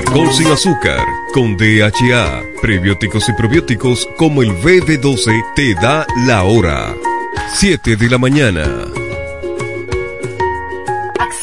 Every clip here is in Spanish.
Con sin azúcar, con DHA, prebióticos y probióticos como el BB12 te da la hora. 7 de la mañana.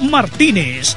Martínez.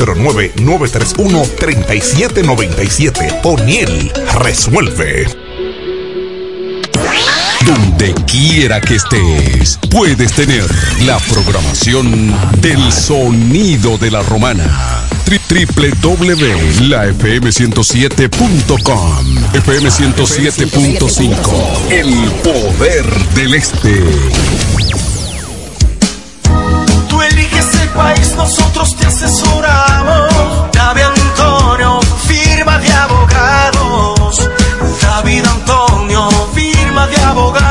809-931-3797. O'Neill resuelve. Donde quiera que estés, puedes tener la programación del sonido de la romana. www.lafm107.com FM 107.5 El poder del este. País, nosotros te asesoramos. David Antonio, firma de abogados. David Antonio, firma de abogados.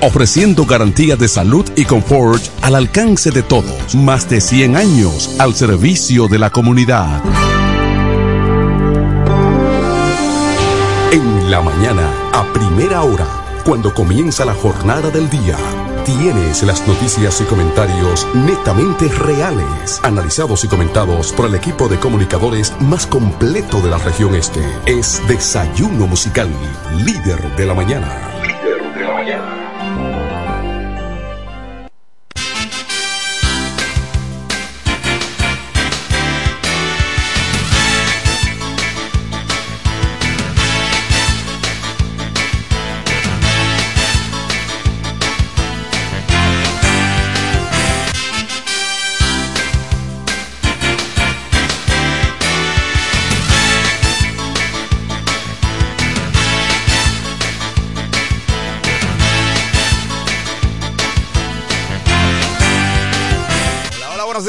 ofreciendo garantía de salud y confort al alcance de todos. Más de 100 años al servicio de la comunidad. En la mañana, a primera hora, cuando comienza la jornada del día, tienes las noticias y comentarios netamente reales, analizados y comentados por el equipo de comunicadores más completo de la región este. Es Desayuno Musical, líder de la mañana. Líder de la mañana.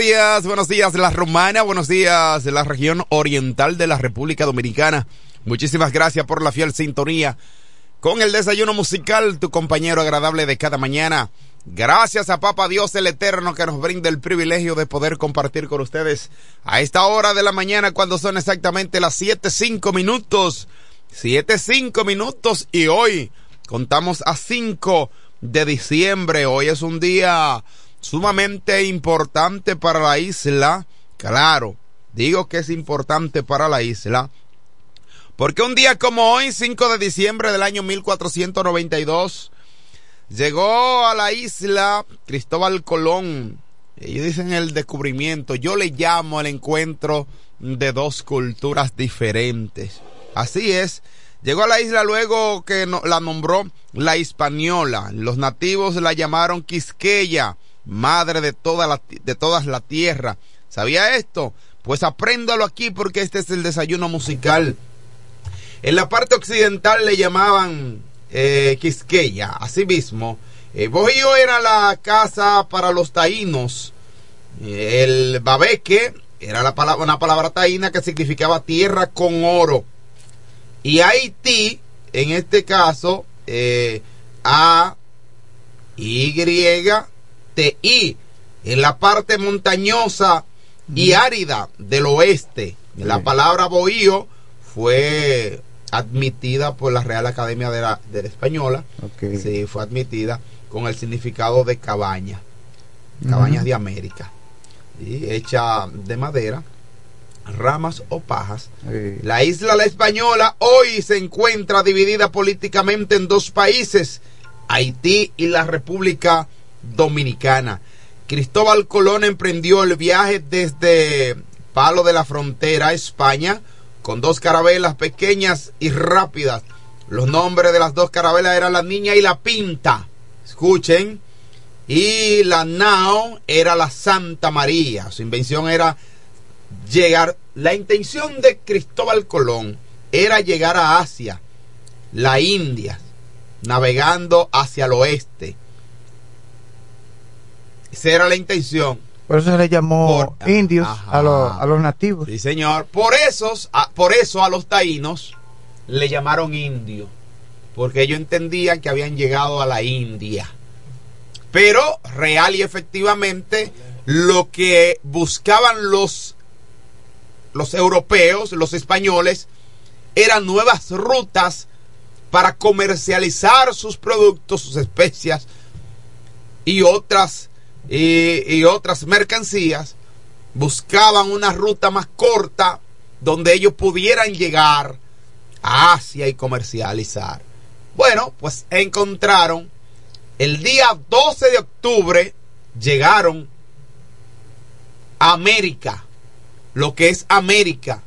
Días, buenos días La Romana, buenos días la región oriental de la República Dominicana. Muchísimas gracias por la fiel sintonía con el desayuno musical, tu compañero agradable de cada mañana. Gracias a Papa Dios el Eterno que nos brinda el privilegio de poder compartir con ustedes a esta hora de la mañana cuando son exactamente las siete cinco minutos. Siete cinco minutos y hoy contamos a 5 de diciembre. Hoy es un día sumamente importante para la isla. Claro, digo que es importante para la isla. Porque un día como hoy, 5 de diciembre del año 1492, llegó a la isla Cristóbal Colón. Ellos dicen el descubrimiento. Yo le llamo el encuentro de dos culturas diferentes. Así es. Llegó a la isla luego que la nombró la Hispaniola. Los nativos la llamaron Quisqueya madre de, toda la, de todas la tierra. ¿Sabía esto? Pues apréndalo aquí porque este es el desayuno musical. En la parte occidental le llamaban eh, Quisqueya, asimismo. Eh, Bohío era la casa para los taínos. el babeque era la palabra, una palabra taína que significaba tierra con oro. Y Haití, en este caso, eh, A, Y, y en la parte montañosa y árida del oeste. La palabra bohío fue admitida por la Real Academia de la, Española. Sí, fue admitida con el significado de cabaña. Cabañas de América. Hecha de madera, ramas o pajas. La isla La Española hoy se encuentra dividida políticamente en dos países, Haití y la República Dominicana. Cristóbal Colón emprendió el viaje desde Palo de la Frontera, España, con dos carabelas pequeñas y rápidas. Los nombres de las dos carabelas eran la Niña y la Pinta. Escuchen. Y la nao era la Santa María. Su invención era llegar. La intención de Cristóbal Colón era llegar a Asia, la India, navegando hacia el oeste esa era la intención. Por eso se le llamó indios a, los, nativos. Sí, señor. Por, esos, por eso a los taínos le llamaron indios. Porque ellos entendían que habían llegado a la India. Pero real y efectivamente lo que buscaban los, los europeos, los españoles, eran nuevas rutas para comercializar sus productos, sus especias y otras y, otras mercancías, buscaban una ruta más corta donde ellos pudieran llegar a Asia y comercializar. Bueno, pues encontraron el día 12 de octubre, llegaron a América, lo que es América,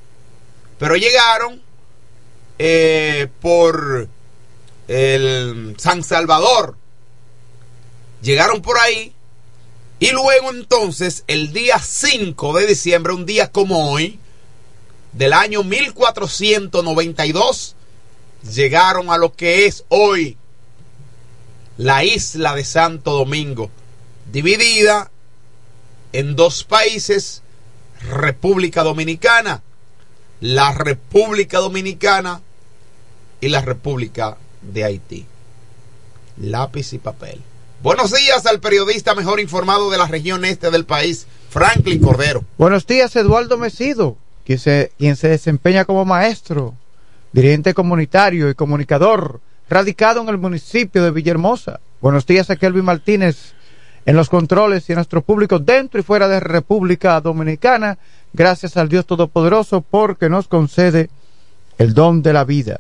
pero llegaron eh, por el San Salvador, llegaron por ahí y luego entonces, el día 5 de diciembre, un día como hoy, del año 1492, llegaron a lo que es hoy la isla de Santo Domingo, dividida en dos países, República Dominicana, la República Dominicana y la República de Haití. Lápiz y papel. Buenos días al periodista mejor informado de la región este del país, Franklin Cordero. Buenos días, Eduardo Mesido, quien se, quien se desempeña como maestro, dirigente comunitario y comunicador, radicado en el municipio de Villahermosa. Buenos días a Kelvin Martínez en los controles y a nuestro público dentro y fuera de República Dominicana. Gracias al Dios Todopoderoso porque nos concede el don de la vida.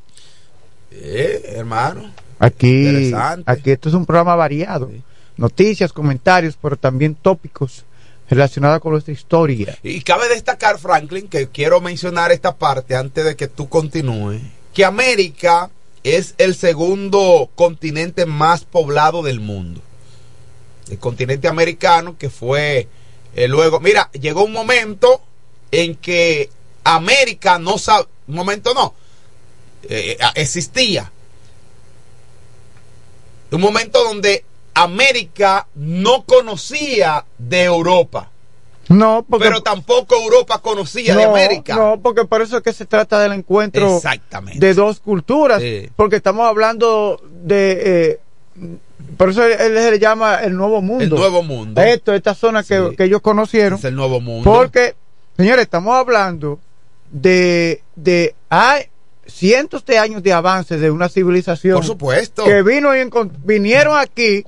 Eh, hermano. Aquí, aquí esto es un programa variado. Noticias, comentarios, pero también tópicos relacionados con nuestra historia. Y cabe destacar, Franklin, que quiero mencionar esta parte antes de que tú continúes, que América es el segundo continente más poblado del mundo. El continente americano que fue eh, luego, mira, llegó un momento en que América no sabe, un momento no, eh, eh, existía un momento donde América no conocía de Europa. No, porque, pero tampoco Europa conocía de América. no, porque por eso es que se trata del encuentro Exactamente. de dos culturas, porque estamos hablando de, eh, por eso él, se le llama el nuevo mundo. El nuevo mundo. Esto, esta zona que, ellos conocieron. Es el nuevo mundo. Porque, señores, estamos hablando de, de hay cientos de años de avances de una civilización Por supuesto. que vino y vinieron aquí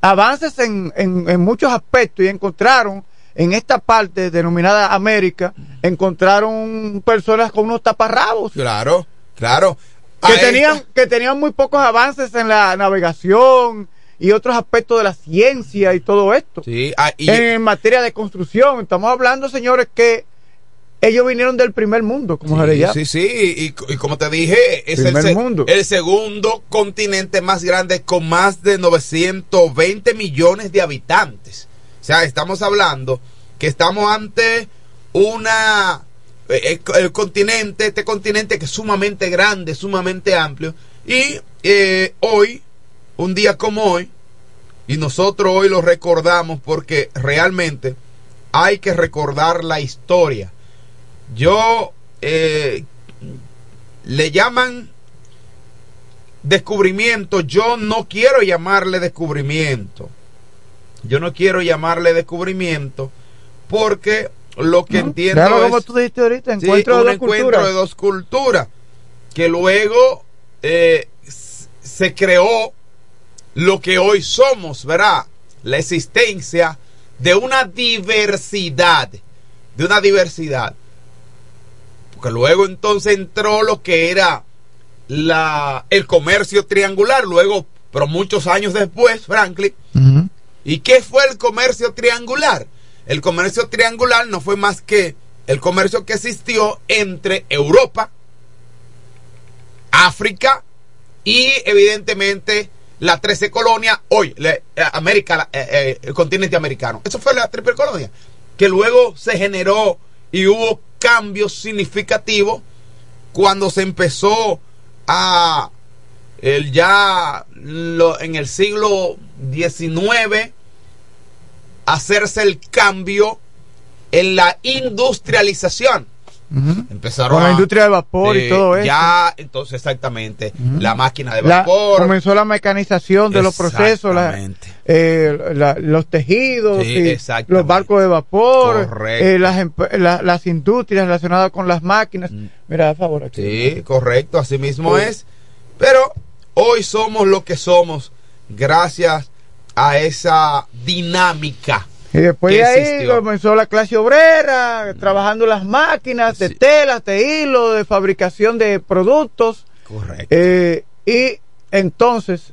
avances en, en, en muchos aspectos y encontraron en esta parte denominada América, encontraron personas con unos taparrabos Claro, claro. que tenían, que tenían muy pocos avances en la navegación y otros aspectos de la ciencia y todo esto. Sí, ah, y- En materia de construcción, estamos hablando, señores, que ellos vinieron del primer mundo, como se Sí, llama. sí, sí, y, y como te dije, es el, se- mundo. el segundo continente más grande con más de 920 millones de habitantes. O sea, estamos hablando que estamos ante una eh, el, el continente, este continente que es sumamente grande, sumamente amplio, y eh, hoy, un día como hoy, y nosotros hoy lo recordamos porque realmente hay que recordar la historia. Yo eh, le llaman descubrimiento. Yo no quiero llamarle descubrimiento. Yo no quiero llamarle descubrimiento porque lo que entiendo Claro, es como tú dijiste ahorita, encuentro un de dos encuentro culturas. de dos culturas que luego eh, se creó lo que hoy somos, ¿verdad? La existencia de una diversidad, de una diversidad. Porque luego entonces entró lo que era la, el comercio triangular, luego, pero muchos años después, Franklin. ¿Y qué fue el comercio triangular? El comercio triangular no fue más que el comercio que existió entre Europa, África y evidentemente la 13 colonia, hoy, la- eh, América, la- eh, eh, el continente americano. Eso fue la triple colonia, que luego se generó y hubo cambios significativos cuando se empezó a ya en el siglo XIX hacerse el cambio en la industrialización. Empezaron Con la a- industria del vapor y todo eso. Ya, entonces exactamente, la máquina de La- vapor. comenzó la mecanización de los procesos, la- Exactamente. eh, la- los tejidos, Sí, y los barcos de vapor, Correcto. eh, las, emp- la- las industrias relacionadas con las máquinas. Mira, a favor aquí. Sí, correcto, así mismo es. Pero hoy somos lo que somos gracias a esa dinámica. Y después de ahí existió. comenzó la clase obrera, trabajando las máquinas de Sí. telas, de hilo, de fabricación de productos. Correcto. Eh, y entonces,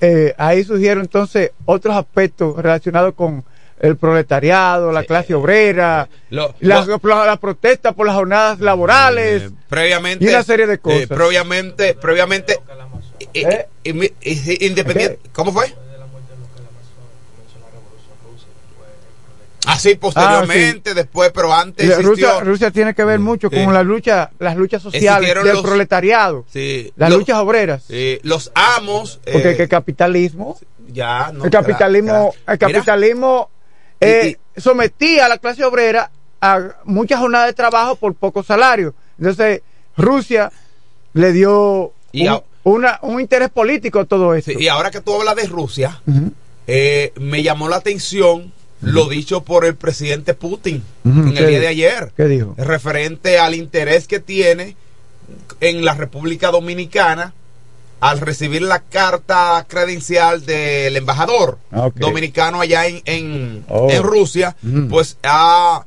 eh, ahí surgieron entonces otros aspectos relacionados con el proletariado, la Sí. clase obrera, Lo- la, lo- la- la protesta por las jornadas laborales. Eh, previamente y una serie de cosas. eh, previamente previamente eh, independiente cómo fue así posteriormente después pero antes existió Rusia, Rusia tiene que ver mucho Sí. con la lucha, las luchas sociales Existieron del los- proletariado, sí, las los- luchas obreras. los amos eh, Porque el capitalismo, ya no, el capitalismo, el capitalismo Y- eh, sometía a la clase obrera a muchas jornadas de trabajo por poco salario. Entonces, Rusia le dio Y un, a- una- un interés político a todo esto. y ahora que tú hablas de Rusia eh, me llamó la atención lo dicho por el presidente Putin en el ¿qué día de ayer ¿Qué dijo? referente al interés que tiene en la República Dominicana al recibir la carta credencial del embajador Ah, dominicano allá en, en, Oh. en Rusia, Mm. pues ha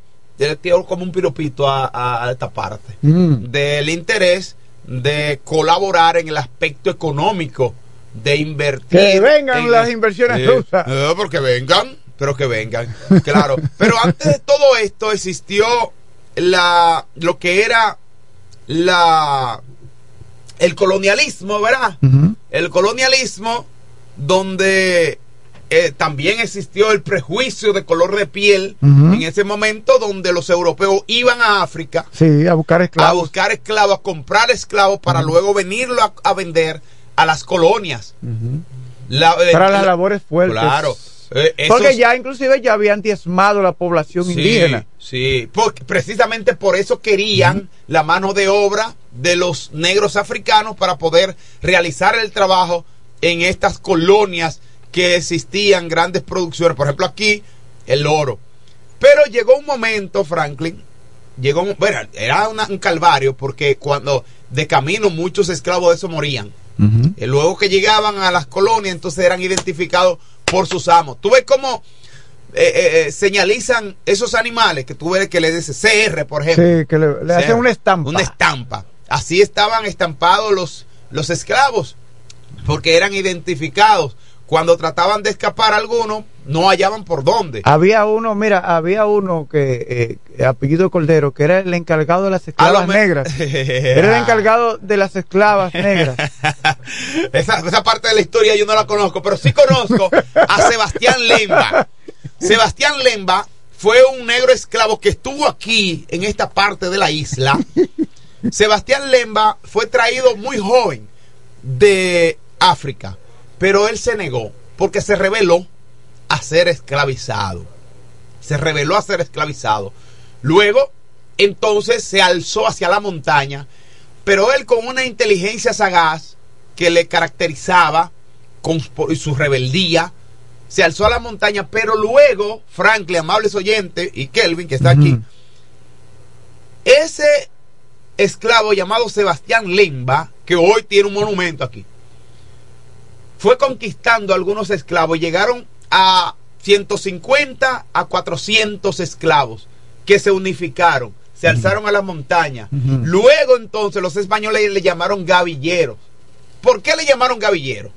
tiró como un piropito a, a- a esta parte del interés de colaborar en el aspecto económico, de invertir. Que vengan en- las inversiones Eh, rusas. eh, porque vengan, pero que vengan, claro. Pero antes de todo esto existió la lo que era la el colonialismo, ¿verdad? El colonialismo donde eh, también existió el prejuicio de color de piel en ese momento donde los europeos iban a África Sí, a buscar a esclavos. buscar esclavos, a comprar esclavos para luego venirlo a, a vender a las colonias. Eh, Para las la- labores fuertes. Claro. Eh, esos- Porque ya inclusive ya habían diezmado la población Sí, indígena. Sí, porque precisamente por eso querían la mano de obra de los negros africanos para poder realizar el trabajo en estas colonias que existían grandes producciones. Por ejemplo, aquí el oro. Pero llegó un momento, Franklin, llegó un, bueno, era una- un calvario porque cuando de camino muchos esclavos de eso morían. Y luego que llegaban a las colonias, entonces eran identificados por sus amos. Tú ves cómo eh, eh, eh, señalizan esos animales que tú ves que le dice CR, por ejemplo. Sí, que le, le hacen una estampa. Una estampa. Así estaban estampados los, los esclavos, porque eran identificados. Cuando trataban de escapar algunos, no hallaban por dónde. Había uno, mira, había uno que, eh, apellido Cordero, que era el encargado de las esclavas negras. Era el encargado de las esclavas negras. esa, esa parte de la historia yo no la conozco, pero sí conozco a Sebastián Lemba. Sebastián Lemba fue un negro esclavo que estuvo aquí en esta parte de la isla. Sebastián Lemba fue traído muy joven de África, pero él se negó porque se rebeló a ser esclavizado. Se rebeló a ser esclavizado. Luego, entonces se alzó hacia la montaña, pero él con una inteligencia sagaz que le caracterizaba con su- rebeldía, se alzó a la montaña, pero luego, Franklin, amables oyentes, y Kelvin, que está aquí, ese esclavo llamado Sebastián Lemba, que hoy tiene un monumento aquí, fue conquistando algunos esclavos y llegaron a 150 a 400 esclavos que se unificaron, se alzaron a la montaña. Luego entonces los españoles le llamaron gavilleros. ¿Por qué le llamaron gavilleros?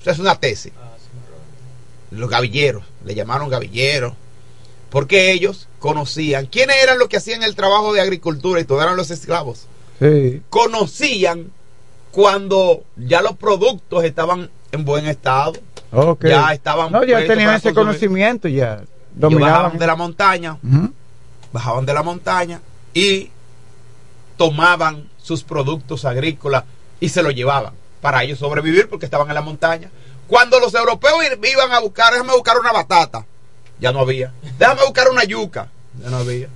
O sea, es una tesis. Los gavilleros, le llamaron gavilleros, porque ellos conocían quiénes eran los que hacían el trabajo de agricultura y todos eran los esclavos. Sí. Conocían cuando ya los productos estaban en buen estado. Ya estaban No, ya tenían ese consumir. conocimiento, ya. Dominaban. bajaban de la montaña, bajaban de la montaña y tomaban sus productos agrícolas y se los llevaban para ellos sobrevivir porque estaban en la montaña. Cuando los europeos iban a buscar, déjame buscar una batata, ya no había. Déjame buscar una yuca, ya no había.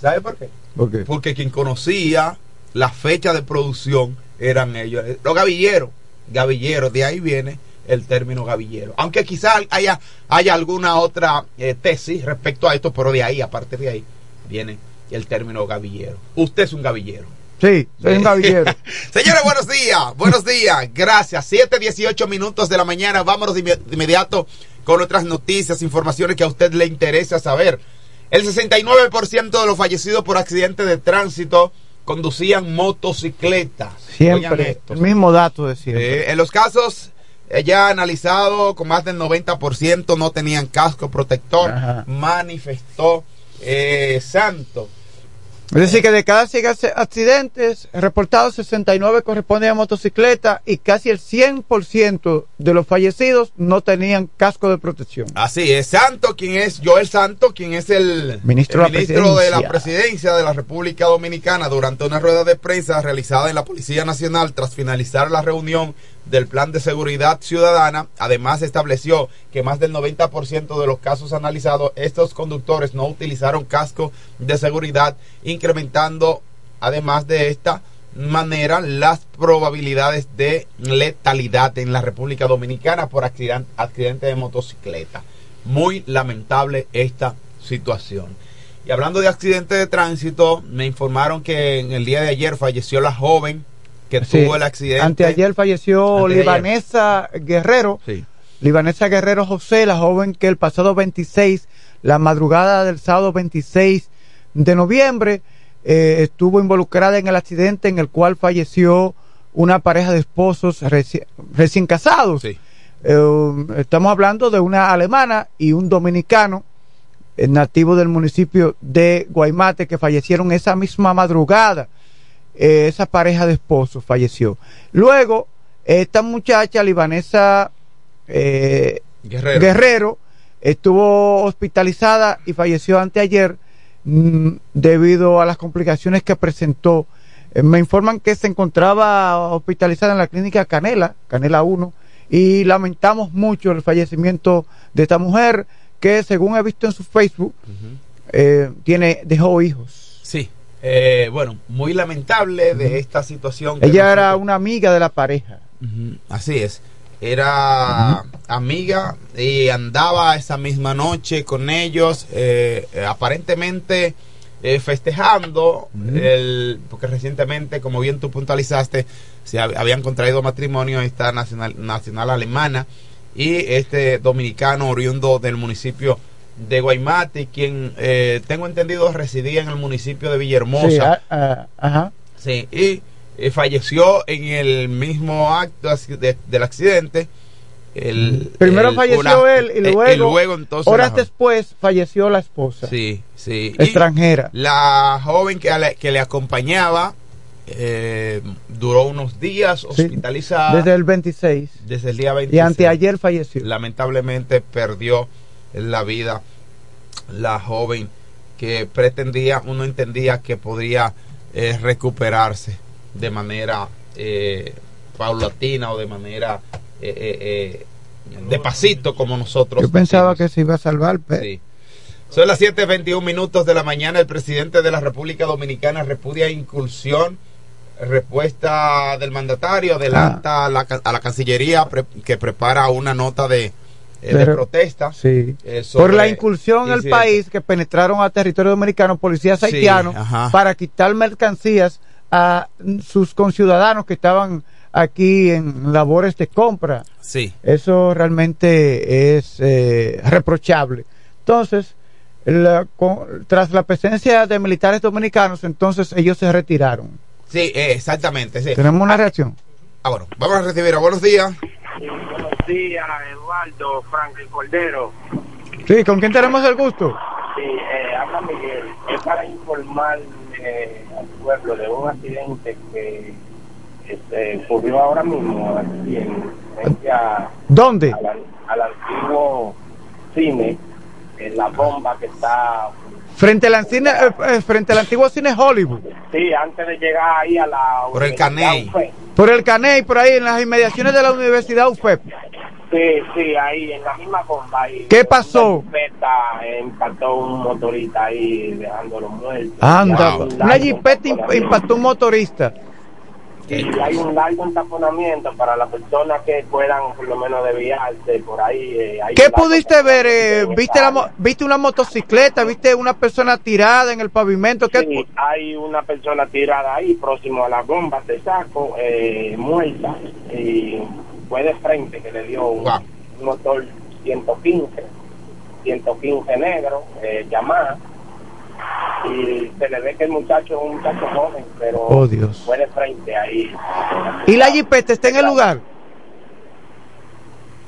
¿Sabe por qué? ¿Por qué? Porque quien conocía la fecha de producción eran ellos, los gavilleros. Gavilleros, de ahí viene el término gavillero. Aunque quizás haya, haya alguna otra eh, tesis respecto a esto, pero de ahí, aparte de ahí, viene el término gavillero. Usted es un gavillero. Sí, soy un gavillero. Señores, buenos días, buenos días, gracias. 7, 18 minutos de la mañana, vámonos de inme- de inmediato con otras noticias, informaciones que a usted le interesa saber. El 69% de los fallecidos por accidentes de tránsito conducían motocicletas. Siempre. esto. El mismo dato de siempre. Eh, en los casos ya analizado con más del 90% no tenían casco protector, Ajá. manifestó eh, Santo. Es decir, que de cada 100 ac- accidentes reportados, 69 corresponden a motocicleta y casi el 100% de los fallecidos no tenían casco de protección. Así es, Santo, quien es Joel Santo, quien es el Ministro el de la de presidencia de la República Dominicana durante una rueda de prensa realizada en la Policía Nacional tras finalizar la reunión del Plan de Seguridad Ciudadana. Además, estableció que más del 90% de los casos analizados, estos conductores no utilizaron casco de seguridad, incrementando, además de esta manera, las probabilidades de letalidad en la República Dominicana por accident- accidente de motocicleta. Muy lamentable esta situación. Y hablando de accidente de tránsito, me informaron que en el día de ayer falleció la joven que Sí. tuvo el accidente. Anteayer falleció Anteayer. Libanesa Guerrero. Sí. Libanesa Guerrero José, la joven que el pasado 26, la madrugada del sábado 26 de noviembre, eh, estuvo involucrada en el accidente en el cual falleció una pareja de esposos reci- recién casados. Sí. Eh, estamos hablando de una alemana y un dominicano eh, nativo del municipio de Guaymate que fallecieron esa misma madrugada. Eh, esa pareja de esposos falleció. Luego, esta muchacha libanesa eh, Guerrero. Guerrero estuvo hospitalizada y falleció anteayer mm, debido a las complicaciones que presentó. Eh, me informan que se encontraba hospitalizada en la clínica Canela, Canela 1, y lamentamos mucho el fallecimiento de esta mujer que según he visto en su Facebook eh, tiene dejó hijos. Eh, bueno, muy lamentable de esta situación. que Ella era una amiga de la pareja. Así es. Era amiga y andaba esa misma noche con ellos, eh, eh, aparentemente eh, festejando, el, porque recientemente, como bien tú puntualizaste, se hab- habían contraído matrimonio esta nacional, nacional alemana y este dominicano oriundo del municipio de Guaymate, quien eh, tengo entendido residía en el municipio de Villahermosa. Sí, ah, ah, ajá. Sí, y eh, falleció en el mismo acto de- del accidente. El, Primero el- falleció una- él y eh, luego, y luego entonces horas la- después falleció la esposa. Sí, sí. Y Extranjera. la joven que, la- que le acompañaba eh, duró unos días Sí, hospitalizada Desde el 26. desde el día 26. Y anteayer falleció. Lamentablemente perdió la vida la joven que pretendía, uno entendía que podría eh, recuperarse de manera eh, paulatina o de manera eh, eh, de pasito como nosotros. Yo pensaba decimos. que se iba a salvar, pero Sí. Son las 7.21 minutos de la mañana. El presidente de la República Dominicana repudia incursión. Respuesta del mandatario adelanta a, la, ca- a la Cancillería pre- que prepara una nota de, eh, de protesta. sí. eh, sobre Por la incursión al país que penetraron a territorio dominicano policías haitianos para quitar mercancías a sus conciudadanos que estaban aquí en labores de compra. Sí, Eso realmente es eh, reprochable. Entonces, la- con- tras la presencia de militares dominicanos, entonces ellos se retiraron. sí, eh, exactamente. Sí. Tenemos una reacción. Ah, bueno, vamos a recibir a buenos días. Buenos días, Eduardo, Frank el Cordero. Sí, ¿con quién tenemos el gusto? Sí, eh, habla Miguel. Es para informar eh, al pueblo de un accidente que este, ocurrió ahora mismo aquí en frente a- ¿Dónde? al, al antiguo cine, en la bomba que está, Frente al, cine, eh, eh, frente al antiguo cine Hollywood. sí, antes de llegar ahí a la Por el Caney. UFE. Por el Caney, por ahí, en las inmediaciones de la Universidad UFEP. Sí, sí, ahí en la misma bomba. Ahí, ¿Qué pasó? Una impactó un motorista ahí dejándolo muerto. Anda, Y hay un una jipeta taponamiento. impactó un motorista. Y hay un largo entaponamiento para las personas que puedan por lo menos desviarse por ahí. eh, ¿Qué un pudiste ver? eh, ¿Viste, la. ¿Viste una motocicleta? ¿Viste una persona tirada en el pavimento? ¿Qué- Sí, hay una persona tirada ahí próximo a la bomba de saco, eh, muerta, y fue de frente que le dio un, Wow. un motor 115, 115 negro, eh, Yamaha, y se le ve que el muchacho es un muchacho joven, pero Oh, Dios. fue de frente ahí. ¿Y la jipeta está en el lugar?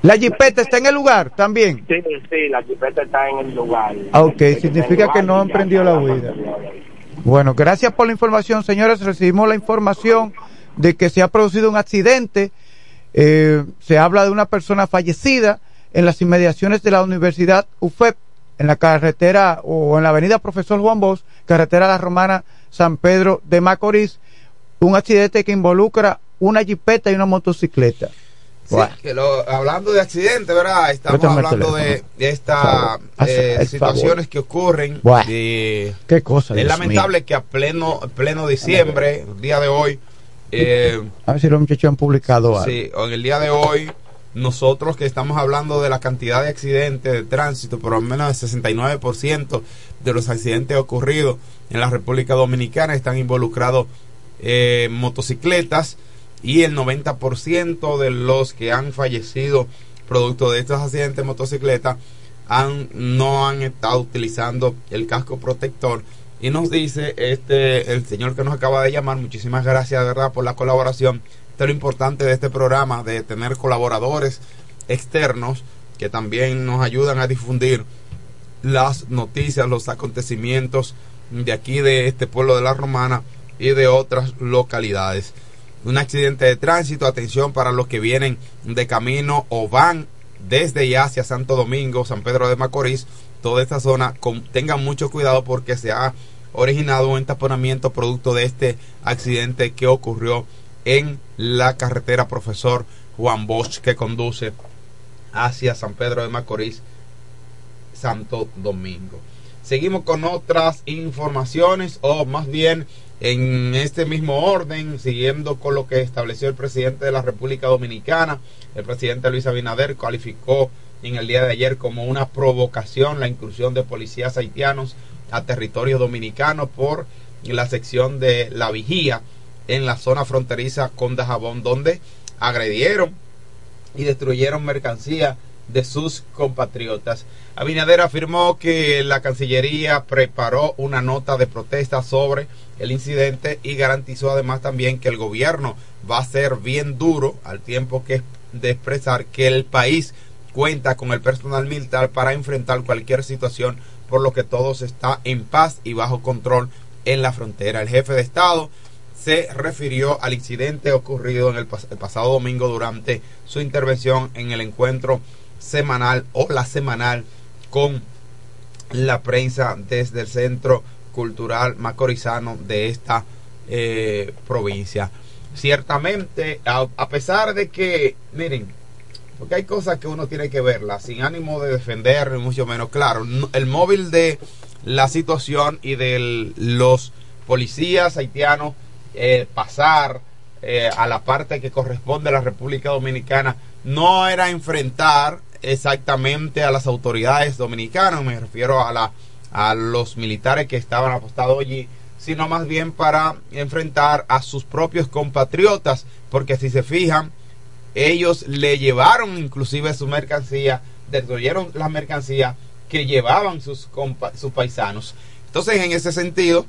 La jipeta está en el lugar también. Sí, sí, la jipeta está en el lugar. Ah, ok, significa que no han prendido la huida. Bueno, gracias por la información, señores. Recibimos la información de que se ha producido un accidente. Eh, se habla de una persona fallecida en las inmediaciones de la Universidad UFEP, en la carretera o en la avenida Profesor Juan Bosch, carretera La Romana, San Pedro de Macorís. Un accidente que involucra una jipeta y una motocicleta. Sí, Bueno. que lo- hablando de accidente, ¿verdad? Estamos hablando de, de estas eh, situaciones que ocurren. De- Qué cosa. es lamentable que a pleno, pleno diciembre, el día de hoy, eh. A ver si los muchachos han publicado algo. sí, en el día de hoy, nosotros que estamos hablando de la cantidad de accidentes de tránsito, por lo menos el 69% de los accidentes ocurridos en la República Dominicana están involucrados eh, motocicletas y el 90% de los que han fallecido producto de estos accidentes de motocicleta han, no han estado utilizando el casco protector y nos dice este el señor que nos acaba de llamar muchísimas gracias de verdad por la colaboración esto es lo importante de este programa de tener colaboradores externos que también nos ayudan a difundir las noticias, los acontecimientos de aquí de este pueblo de la Romana y de otras localidades. Un accidente de tránsito, atención para los que vienen de camino o van desde y hacia Santo Domingo, San Pedro de Macorís, toda esta zona, con, tengan mucho cuidado porque se ha originado un entaponamiento producto de este accidente que ocurrió en la carretera Profesor Juan Bosch que conduce hacia San Pedro de Macorís, Santo Domingo. Seguimos con otras informaciones o más bien en este mismo orden, siguiendo con lo que estableció el presidente de la República Dominicana, el presidente Luis Abinader calificó en el día de ayer como una provocación la inclusión de policías haitianos a territorio dominicano por la sección de la vigía en la zona fronteriza con Dajabón, donde agredieron y destruyeron mercancía de sus compatriotas. Abinader afirmó que la Cancillería preparó una nota de protesta sobre el incidente y garantizó además también que el gobierno va a ser bien duro al tiempo que de expresar que el país cuenta con el personal militar para enfrentar cualquier situación, por lo que todo está en paz y bajo control en la frontera. El jefe de Estado se refirió al incidente ocurrido en el, pas el pasado domingo durante su intervención en el encuentro semanal o la semanal con la prensa desde el Centro Cultural Macorizano de esta eh, provincia. Ciertamente, a, pesar de que, miren, porque hay cosas que uno tiene que verlas sin ánimo de defender, mucho menos. Claro, el móvil de la situación y de los policías haitianos eh, pasar eh, a la parte que corresponde a la República Dominicana no era enfrentar exactamente a las autoridades dominicanas, me refiero a, la, a los militares que estaban apostados allí, sino más bien para enfrentar a sus propios compatriotas, porque si se fijan, ellos le llevaron inclusive su mercancía, destruyeron la mercancía que llevaban sus, sus paisanos. Entonces, en ese sentido,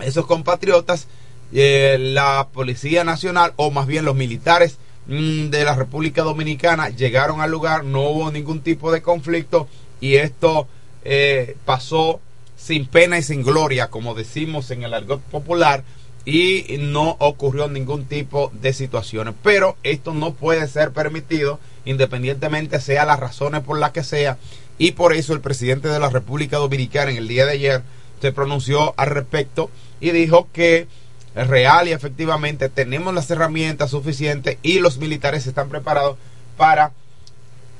esos compatriotas, eh, la Policía Nacional, o más bien los militares mm, de la República Dominicana, llegaron al lugar, no hubo ningún tipo de conflicto y esto eh, pasó sin pena y sin gloria, como decimos en el argot popular, y no ocurrió ningún tipo de situaciones. Pero esto no puede ser permitido, independientemente sea las razones por las que sea, y por eso el presidente de la República Dominicana en el día de ayer se pronunció al respecto y dijo que real y efectivamente tenemos las herramientas suficientes y los militares están preparados para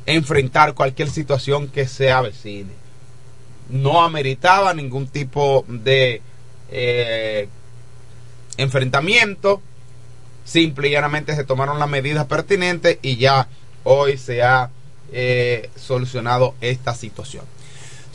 enfrentar cualquier situación que se avecine. No ameritaba ningún tipo de eh, enfrentamiento, simple y llanamente se tomaron las medidas pertinentes y ya hoy se ha eh, solucionado esta situación.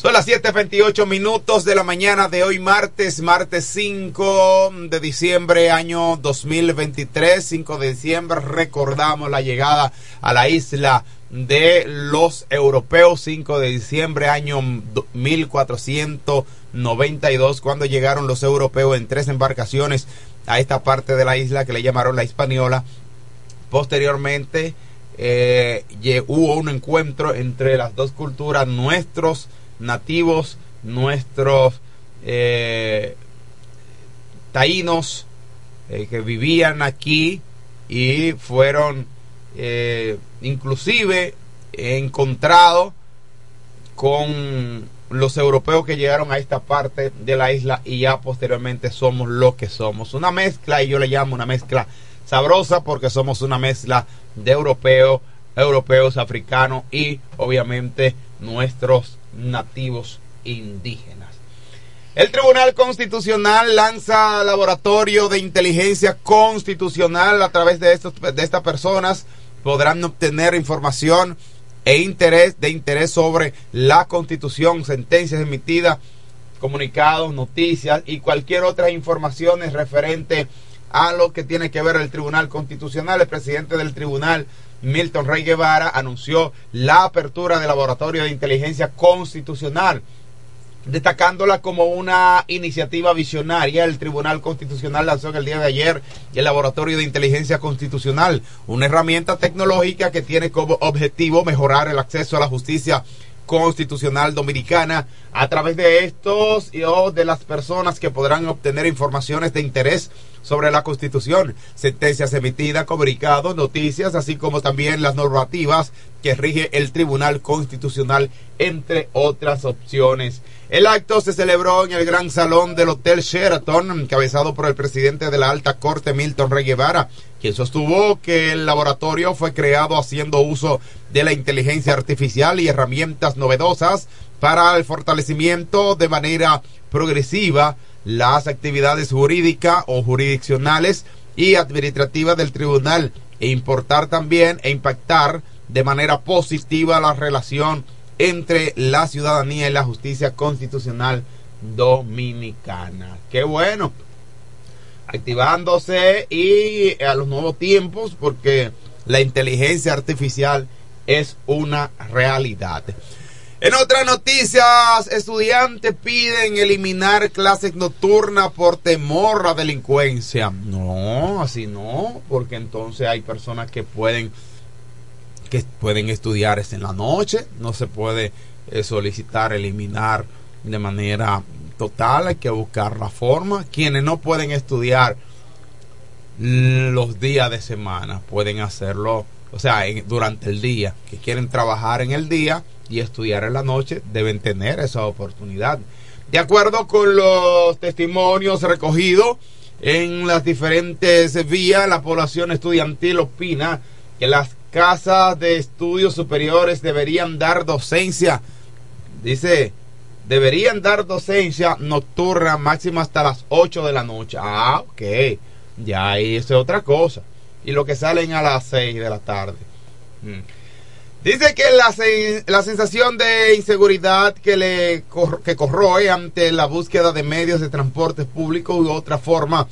Son las 7.28 minutos de la mañana de hoy martes, martes 5 de diciembre año 2023, 5 de diciembre, recordamos la llegada a la isla de los europeos, 5 de diciembre año 1492, cuando llegaron los europeos en tres embarcaciones a esta parte de la isla que le llamaron la Hispaniola. Posteriormente eh, hubo un encuentro entre las dos culturas, nuestros nativos, nuestros eh, taínos eh, que vivían aquí y fueron eh, inclusive encontrados con los europeos que llegaron a esta parte de la isla y ya posteriormente somos lo que somos. Una mezcla, y yo le llamo una mezcla sabrosa porque somos una mezcla de europeos, europeos, africanos y obviamente nuestros nativos indígenas. El Tribunal Constitucional lanza laboratorio de inteligencia constitucional a través de, estos, de estas personas. Podrán obtener información e interés de interés sobre la Constitución, sentencias emitidas, comunicados, noticias y cualquier otra información referente a lo que tiene que ver el Tribunal Constitucional. El presidente del Tribunal Milton Rey Guevara anunció la apertura del Laboratorio de Inteligencia Constitucional, destacándola como una iniciativa visionaria. El Tribunal Constitucional lanzó en el día de ayer el Laboratorio de Inteligencia Constitucional, una herramienta tecnológica que tiene como objetivo mejorar el acceso a la justicia constitucional dominicana a través de estos y o de las personas que podrán obtener informaciones de interés sobre la Constitución, sentencias emitidas, comunicados, noticias, así como también las normativas que rige el Tribunal Constitucional, entre otras opciones. El acto se celebró en el gran salón del Hotel Sheraton, encabezado por el presidente de la Alta Corte, Milton Rey Guevara, quien sostuvo que el laboratorio fue creado haciendo uso de la inteligencia artificial y herramientas novedosas para el fortalecimiento de manera progresiva las actividades jurídicas o jurisdiccionales y administrativas del tribunal e importar también e impactar de manera positiva la relación entre la ciudadanía y la justicia constitucional dominicana. Qué bueno. Activándose y a los nuevos tiempos porque la inteligencia artificial es una realidad. En otras noticias, estudiantes piden eliminar clases nocturnas por temor a delincuencia. No, así no, porque entonces hay personas que pueden que pueden estudiar en la noche, no se puede eh, solicitar eliminar de manera total, hay que buscar la forma. Quienes no pueden estudiar los días de semana pueden hacerlo, o sea, durante el día, que quieren trabajar en el día y estudiar en la noche, deben tener esa oportunidad. De acuerdo con los testimonios recogidos en las diferentes vías, la población estudiantil opina que las casas de estudios superiores deberían dar docencia, dice, deberían dar docencia nocturna máxima hasta las 8 de la noche. Ah, ok, ya ahí es otra cosa. Y lo que salen a las 6 de la tarde. Mm. Dice que la, la, sensación de inseguridad que le que corroe ante la búsqueda de medios de transporte público u otra forma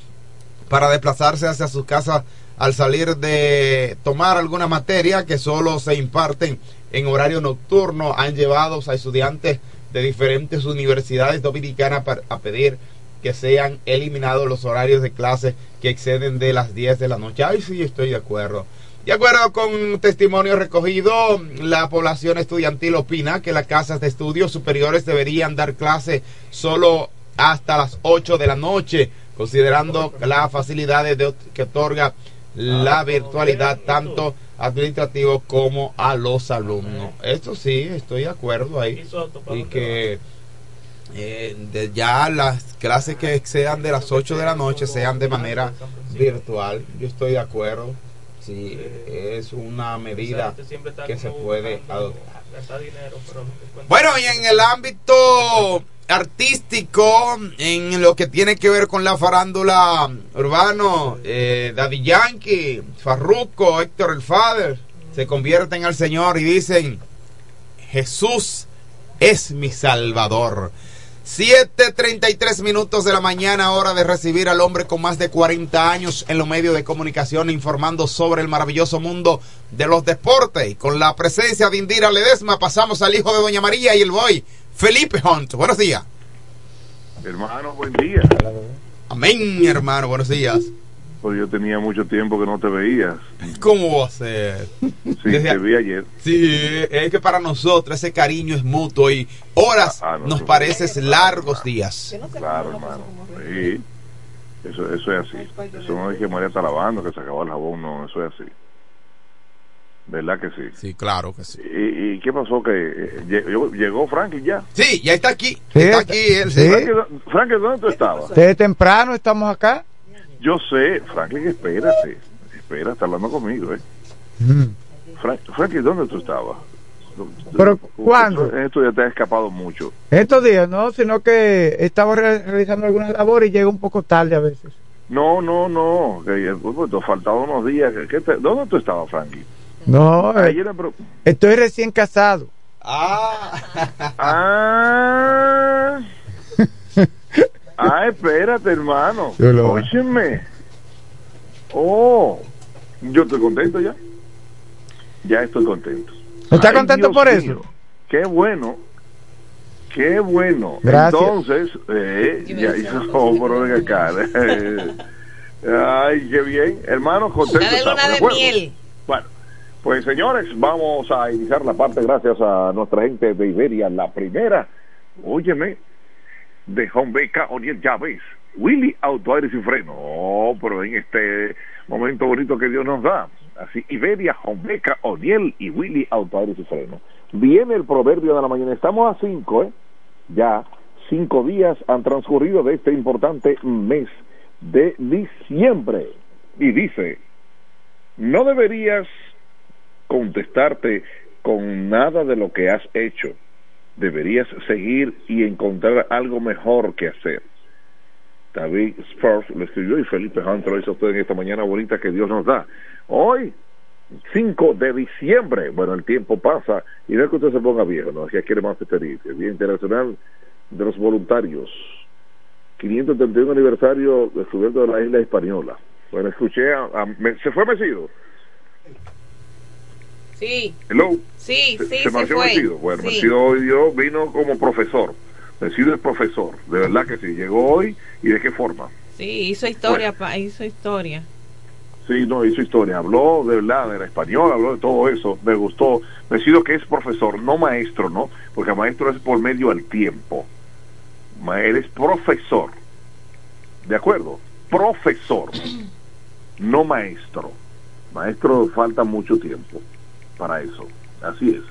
para desplazarse hacia su casa al salir de tomar alguna materia que solo se imparten en horario nocturno han llevado a estudiantes de diferentes universidades dominicanas a pedir que sean eliminados los horarios de clase que exceden de las 10 de la noche. Ay, sí, estoy de acuerdo. De acuerdo con testimonio recogido, la población estudiantil opina que las casas de estudios superiores deberían dar clase solo hasta las 8 de la noche, considerando las facilidades que otorga la virtualidad tanto administrativo como a los alumnos. Esto sí, estoy de acuerdo ahí. Y que eh, ya las clases que excedan de las 8 de la noche sean de manera virtual. Yo estoy de acuerdo. Sí, es una medida que se puede adoptar. Bueno, y en el ámbito artístico, en lo que tiene que ver con la farándula urbano, eh, Daddy Yankee, Farruco, Héctor el Father, se convierten al Señor y dicen, Jesús es mi Salvador. 7.33 minutos de la mañana, hora de recibir al hombre con más de 40 años en los medios de comunicación informando sobre el maravilloso mundo de los deportes. Y con la presencia de Indira Ledesma pasamos al hijo de Doña María y el boy, Felipe Hunt. Buenos días. Hermano, buen día. Amén, hermano, buenos días. Pues yo tenía mucho tiempo que no te veías. ¿Cómo va a ser? Sí, te vi ayer. Sí, es que para nosotros ese cariño es mutuo y horas Ah, nos pareces largos días. Claro, hermano. Sí. Eso, eso es así. Eso no es que María está lavando, que se acabó el jabón, no, eso es así. ¿Verdad que sí? Sí, claro que sí. ¿Y, y qué pasó? que eh, llegó, llegó Franklin ya? Sí, ya está aquí. Sí, está aquí él. sí. Franklin, Franklin, ¿dónde tú estabas? Desde temprano estamos acá. Yo sé, Franklin, espérate. Espera, está hablando conmigo, ¿eh? Frank, Franklin, ¿dónde tú estabas? ¿Pero cuándo? Esto ya te ha escapado mucho. Estos días, no, sino que estaba re- realizando algunas labores y llega un poco tarde a veces. No, no, no. Eh, pues, te faltaban unos días. ¿Qué te- ¿Dónde tú estabas, Franklin? No, eh, estoy recién casado. Ah. Ah, espérate, hermano. Yo lo- Óyeme. Oh, yo estoy contento ya. Ya estoy contento. ¿Está Ay, contento Dios por mío. eso? Qué bueno. Qué bueno. Gracias. Entonces, eh, ya hizo oh, pero venga acá. Ay, qué bien. Hermano, contento. Una de estamos, luna de miel. Bueno, pues señores, vamos a iniciar la parte gracias a nuestra gente de Iberia, la primera, óyeme, de Beca Oriel Llaves, Willy Auto Aires y Freno, oh, pero en este momento bonito que Dios nos da, así, Iberia, Beca Oriel y Willy Auto Aires y Freno. Viene el proverbio de la mañana, estamos a cinco, ¿eh? Ya cinco días han transcurrido de este importante mes de diciembre. Y dice, no deberías contestarte con nada de lo que has hecho. Deberías seguir y encontrar algo mejor que hacer. David Spurs lo escribió y Felipe Hunt lo hizo usted en esta mañana bonita que Dios nos da. Hoy, 5 de diciembre, bueno, el tiempo pasa y no es que usted se ponga viejo, no, ya quiere más experiencia. El Día Internacional de los Voluntarios, 531 aniversario descubierto de la isla española. Bueno, escuché, a, me- se fue Mesido. Sí, Hello. sí, Se- sí, se se fue. Mesido. Bueno, Sí. Hoy dio- vino como profesor. Mesido es profesor, de verdad que sí. Llegó hoy y de qué forma. Sí, hizo historia, pa- hizo historia. Sí, no, hizo historia. Habló de verdad de la española, habló de todo eso. Me gustó. Me decido que es profesor, no maestro, ¿no? Porque maestro es por medio del tiempo. Ma- Él es profesor. ¿De acuerdo? Profesor, no maestro. Maestro falta mucho tiempo para eso. Así es.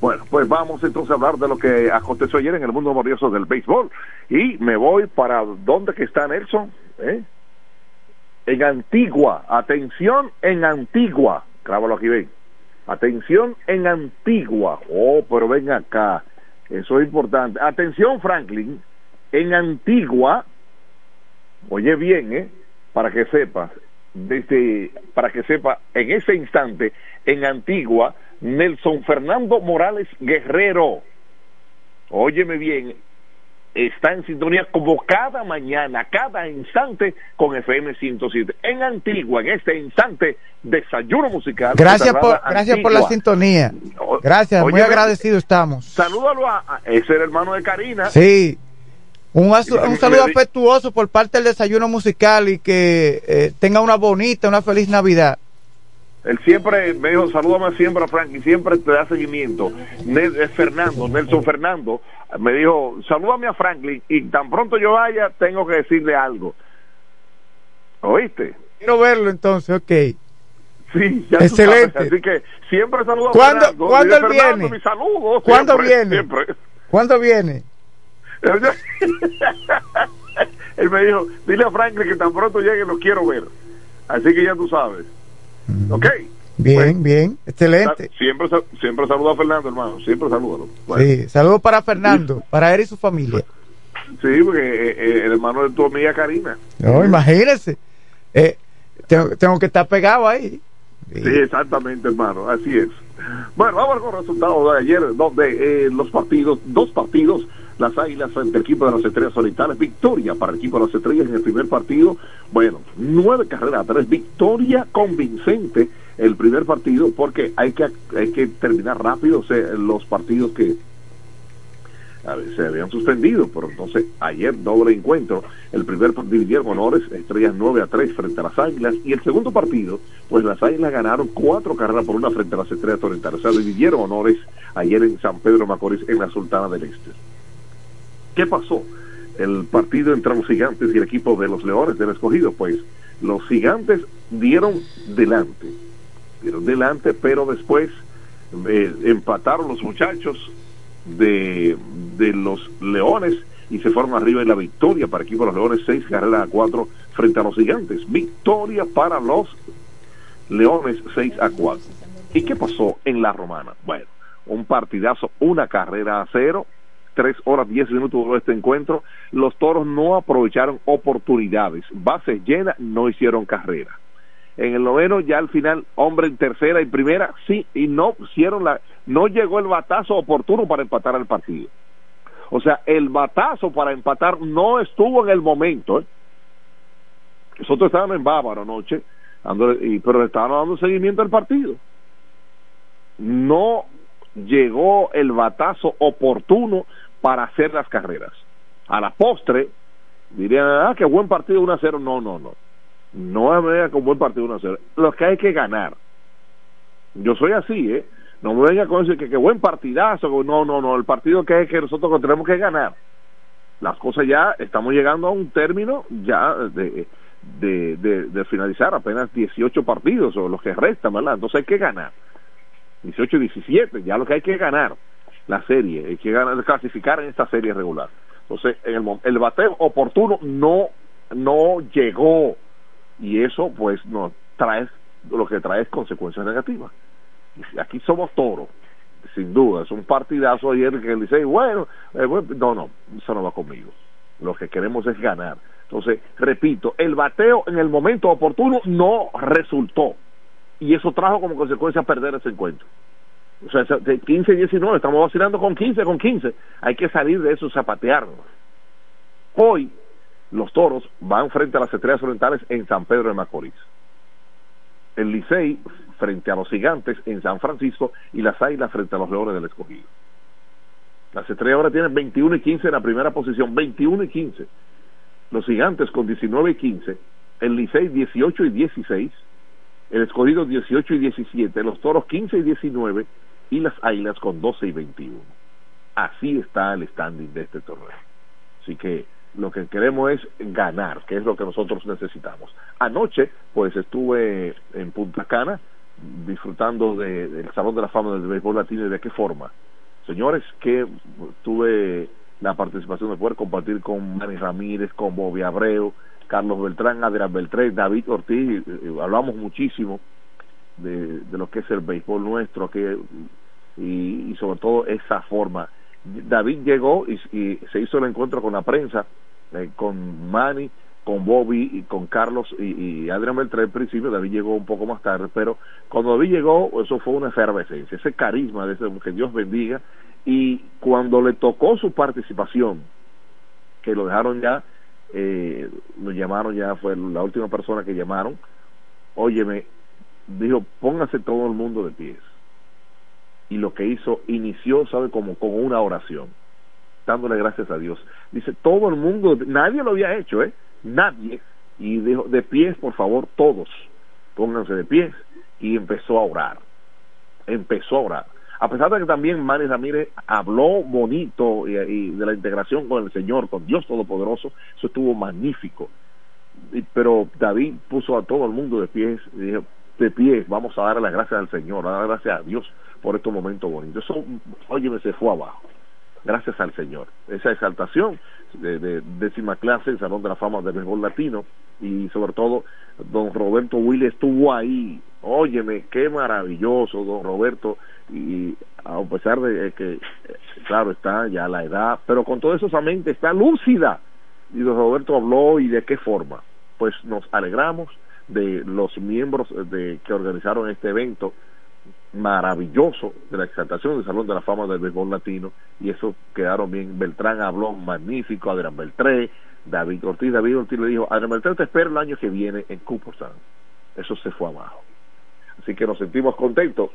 Bueno, pues vamos entonces a hablar de lo que aconteció ayer en el mundo glorioso del béisbol. Y me voy para dónde que está Nelson, ¿eh? en Antigua, atención en Antigua, grábalo aquí ven, atención en Antigua, oh, pero ven acá, eso es importante, atención Franklin, en Antigua, oye bien, eh, para que sepas, desde, para que sepa, en ese instante, en Antigua, Nelson Fernando Morales Guerrero, óyeme bien, está en sintonía como cada mañana, cada instante con FM 107. En Antigua, en este instante, desayuno musical. Gracias por, gracias por la sintonía. Gracias, muy agradecido estamos. Salúdalo a, a- ese hermano de Karina. Sí. Un, un saludo afectuoso por parte del desayuno musical y que eh, tenga una bonita, una feliz Navidad. Él siempre me dijo, salúdame siempre a Frank y siempre te da seguimiento. Nel- es Fernando, Nelson Fernando, me dijo, salúdame a Franklin y tan pronto yo vaya, tengo que decirle algo. ¿Oíste? Quiero verlo entonces, ok. Sí, ya Excelente. sabes. Así que siempre saludo a ¿Cuándo- Fernando. cuándo él Fernando, viene? mi saludo. ¿Cuándo siempre, viene? Siempre. ¿Cuándo viene? Él me dijo, dile a Franklin que tan pronto llegue lo quiero ver. Así que ya tú sabes. ¿Ok? Bien, bien, excelente. Siempre, siempre saludo a Fernando, hermano. Siempre. Bueno, Sí, saludos para Fernando, para él y su familia. sí, porque eh, eh, el hermano de tu amiga Karina. No, imagínense. Eh, tengo, tengo que estar pegado ahí. Sí, exactamente, hermano, así es. Bueno, vamos con los resultados de ayer, donde eh, los partidos, dos partidos, las Águilas frente al equipo de las Estrellas Orientales, victoria para el equipo de las Estrellas en el primer partido, bueno, nueve carreras a tres, victoria convincente el primer partido, porque hay que, hay que terminar rápido los partidos que a ver, se habían suspendido, pero entonces ayer doble encuentro, el primer dividieron honores, estrellas 9 a 3 frente a las Águilas, y el segundo partido, pues las Águilas ganaron cuatro carreras por una frente a las estrellas orientales, o sea, dividieron honores ayer en San Pedro Macorís, en la Sultana del Este. ¿Qué pasó? El partido entre los gigantes y el equipo de los Leones del Escogido, pues los gigantes dieron delante, dieron delante, pero después eh, empataron los muchachos de, de los Leones y se fueron arriba en la victoria para el equipo de los Leones, seis carreras a cuatro frente a los Gigantes. Victoria para los Leones, 6 a 4. ¿Y qué pasó en la Romana? Bueno, un partidazo, una carrera a cero, tres horas, diez minutos duró este encuentro. Los toros no aprovecharon oportunidades. Bases llenas, no hicieron carrera. En el noveno, ya al final, hombre en tercera y primera, sí, y no hicieron la, no llegó el batazo oportuno para empatar el partido. O sea, el batazo para empatar no estuvo en el momento. ¿eh? Nosotros estábamos en Bávaro anoche, pero le estaban dando seguimiento al partido. No llegó el batazo oportuno para hacer las carreras. A la postre, dirían, ah, qué buen partido 1 a 0. No, no, no. No me venga con buen partido 1 a 0. Lo que hay que ganar. Yo soy así, ¿eh? No me venga con eso que, que buen partidazo. No, no, no. El partido que es que nosotros tenemos que ganar. Las cosas ya, estamos llegando a un término ya de, de, de, de finalizar apenas 18 partidos o los que restan, ¿verdad? Entonces hay que ganar. 18 y 17, ya lo que hay que ganar la serie, hay que ganar, clasificar en esta serie regular. Entonces, en el, el bateo oportuno no, no llegó y eso pues nos trae lo que trae es consecuencias negativas. Aquí somos toros, sin duda, es un partidazo ayer que dice, bueno, eh, bueno, no, no, eso no va conmigo. Lo que queremos es ganar. Entonces, repito, el bateo en el momento oportuno no resultó. Y eso trajo como consecuencia perder ese encuentro. O sea, de 15 y 19, estamos vacilando con 15, con 15. Hay que salir de eso, zapatearnos. Hoy, los toros van frente a las estrellas orientales en San Pedro de Macorís. El Licey frente a los gigantes en San Francisco y las águilas frente a los leones del escogido. Las estrellas ahora tienen 21 y 15 en la primera posición, 21 y 15. Los gigantes con 19 y 15, el Licey 18 y 16, el escogido 18 y 17, los toros 15 y 19 y las águilas con 12 y 21. Así está el standing de este torneo. Así que lo que queremos es ganar, que es lo que nosotros necesitamos. Anoche, pues estuve en Punta Cana disfrutando de- del Salón de la Fama del Béisbol Latino y de qué forma. Señores, que tuve la participación de poder compartir con Manny Ramírez, con Bobby Abreu, Carlos Beltrán, Adrián Beltrán, David Ortiz, eh, eh, hablamos muchísimo de, lo que es el béisbol nuestro que, y, sobre todo esa forma. David llegó y, se hizo el encuentro con la prensa, eh, con Manny, con Bobby y con Carlos y, y Adrián Beltrán en principio, David llegó un poco más tarde, pero cuando David llegó, eso fue una efervescencia, ese carisma de ese, que Dios bendiga, y cuando le tocó su participación, que lo dejaron ya, eh, lo llamaron ya, fue la última persona que llamaron, óyeme, dijo, póngase todo el mundo de pies. Y lo que hizo, inició, ¿sabe? Como con una oración, dándole gracias a Dios. Dice, todo el mundo, nadie lo había hecho, ¿eh? Nadie. Y dijo, de pies, por favor, todos, pónganse de pies. Y empezó a orar. Empezó a orar. A pesar de que también Manny Ramírez habló bonito y, y de la integración con el Señor, con Dios Todopoderoso, eso estuvo magnífico. Pero David puso a todo el mundo de pies y dijo, de pies, vamos a darle las gracias al Señor, a dar gracias a Dios por estos momentos bonitos. Eso, óyeme, se fue abajo. Gracias al Señor. Esa exaltación de, de décima clase, el Salón de la Fama del Béisbol Latino, y sobre todo, don Roberto Willy estuvo ahí. Óyeme, qué maravilloso, don Roberto, y a pesar de que, eh, claro, está ya la edad, pero con todo eso esa mente está lúcida. Y don Roberto habló y de qué forma. Pues nos alegramos de los miembros de que organizaron este evento maravilloso de la exaltación del Salón de la Fama del Béisbol Latino y eso quedaron bien. Beltrán habló magnífico, Adrián Beltré, David Ortiz, David Ortiz le dijo, Adrián Beltré te espero el año que viene en Cooperstown. Eso se fue abajo. Así que nos sentimos contentos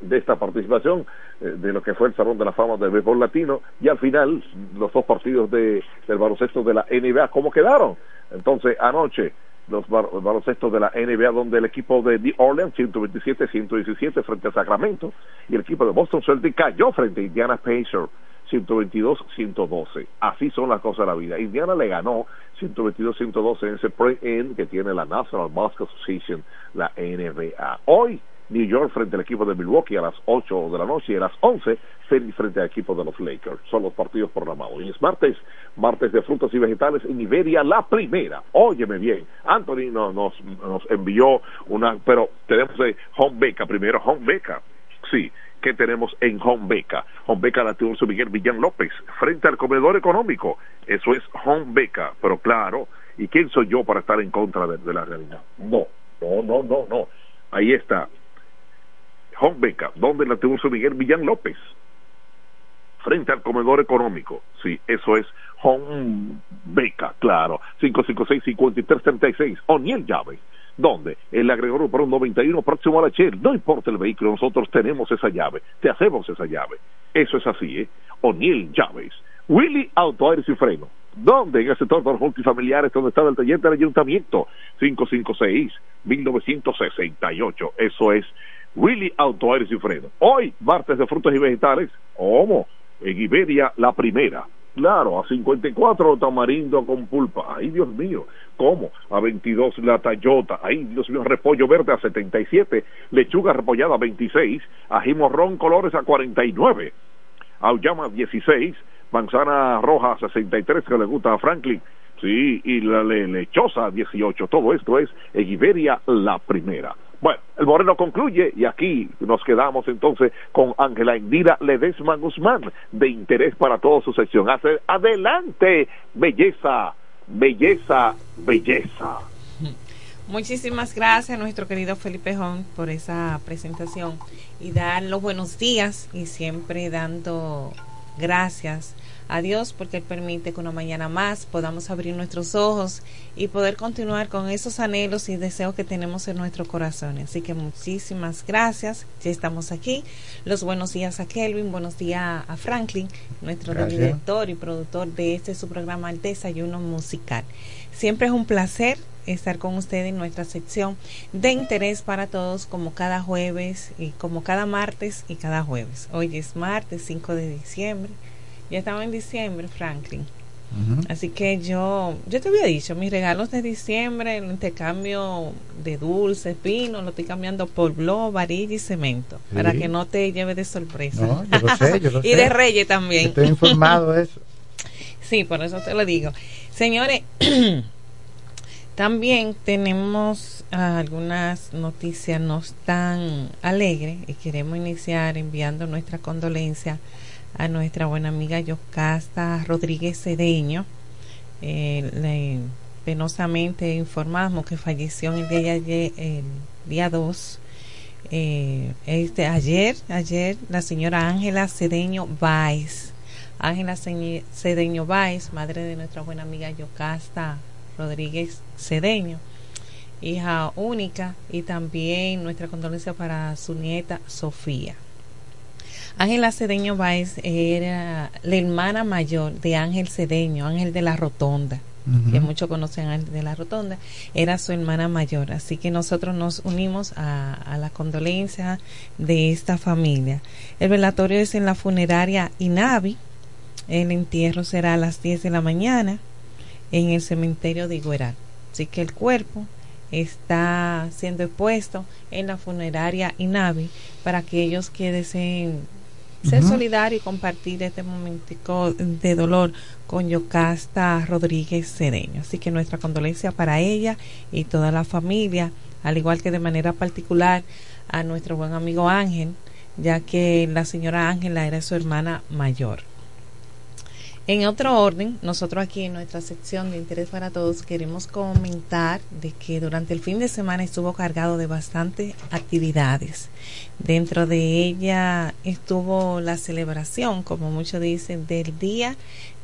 de esta participación eh, de lo que fue el Salón de la Fama del Béisbol Latino y al final los dos partidos de, del baloncesto de la NBA, ¿cómo quedaron? Entonces, anoche los baloncestos de la NBA donde el equipo de New Orleans 127-117 frente a Sacramento y el equipo de Boston Celtics cayó frente a Indiana Pacers 122-112. Así son las cosas de la vida. Indiana le ganó 122-112 en ese play-in que tiene la National Basketball Association, la NBA. Hoy New York frente al equipo de Milwaukee a las 8 de la noche y a las 11 Phoenix frente al equipo de los Lakers. Son los partidos programados. Y es martes, martes de frutas y vegetales en Iberia, la primera. Óyeme bien, Anthony no- nos, nos envió una, pero tenemos de Home Beca primero, Home Beca. Sí, ¿qué tenemos en Home Beca? Home Beca la tuvo su Miguel Villán López frente al comedor económico. Eso es Home Beca, pero claro, ¿y quién soy yo para estar en contra de, la realidad? No, no, no, no, no. Ahí está, Home Beca, donde la tuvo su Miguel Villán López, frente al comedor económico. Sí, eso es Home Beca, claro. 556-5336, Oniel Llave. ¿Dónde? El agregador por un 91 próximo a la Shell. No importa el vehículo, nosotros tenemos esa llave. Te hacemos esa llave. Eso es así, ¿eh? Oniel Llaves. Willy Auto Aires y Freno. ¿Dónde? En el sector de los multifamiliares, donde está el taller del ayuntamiento. 556-1968. Eso es Willy Auto Aires y Freno. Hoy, martes de frutas y vegetales. ¿Cómo? En Iberia, la primera. Claro, a 54 tamarindo con pulpa. Ay, Dios mío. ¿Cómo? A 22 la tallota. Ay, Dios mío, repollo verde a 77. Lechuga repollada a 26. Ají morrón colores a 49. Auyama 16. Manzana roja a 63 que le gusta a Franklin. Sí, y la le- lechosa a 18. Todo esto es en Iberia la primera. Bueno, el Moreno concluye y aquí nos quedamos entonces con Ángela Indira Ledesma Guzmán, de interés para toda su sección. Adelante, belleza, belleza, belleza. Muchísimas gracias nuestro querido Felipe Jón por esa presentación y dar los buenos días y siempre dando gracias a Dios porque Él permite que una mañana más podamos abrir nuestros ojos y poder continuar con esos anhelos y deseos que tenemos en nuestro corazón. Así que muchísimas gracias, ya estamos aquí. Los buenos días a Kelvin, buenos días a Franklin, nuestro Gracias. director y productor de este su programa El Desayuno Musical. Siempre es un placer estar con ustedes en nuestra sección de interés para todos como cada jueves y como cada martes y cada jueves. Hoy es martes 5 de diciembre. Ya estamos en diciembre, Franklin. Así que yo, yo te había dicho, mis regalos de diciembre, el intercambio de dulces, vino, lo estoy cambiando por blog, varilla y cemento, Sí. para que no te lleve de sorpresa. No, yo lo sé, yo lo y sé. de Reyes también. Estoy informado de eso. Sí, por eso te lo digo. Señores, también tenemos ah, algunas noticias no tan alegres y queremos iniciar enviando nuestra condolencia a nuestra buena amiga Yocasta Rodríguez Cedeño. Eh, le- penosamente informamos que falleció el día, el día 2. Eh, este, ayer, ayer, la señora Ángela Cedeño Báez. Ángela Cedeño Báez, madre de nuestra buena amiga Yocasta Rodríguez Cedeño, hija única, y también nuestra condolencia para su nieta Sofía. Ángela Cedeño Báez era la hermana mayor de Ángel Cedeño, Ángel de la Rotonda, que muchos conocen a Ángel de la Rotonda, era su hermana mayor. Así que nosotros nos unimos a, a la condolencia de esta familia. El velatorio es en la funeraria Inavi. El entierro será a las 10 de la mañana en el cementerio de Igueral. Así que el cuerpo está siendo expuesto en la funeraria Inavi para aquellos que deseen ser Ujú. solidarios y compartir este momentico de dolor con Yocasta Rodríguez Cedeño. Así que nuestra condolencia para ella y toda la familia, al igual que de manera particular a nuestro buen amigo Ángel, ya que la señora Ángela era su hermana mayor. En otro orden, nosotros aquí en nuestra sección de Interés para Todos queremos comentar de que durante el fin de semana estuvo cargado de bastantes actividades. Dentro de ella estuvo la celebración, como muchos dicen, del Día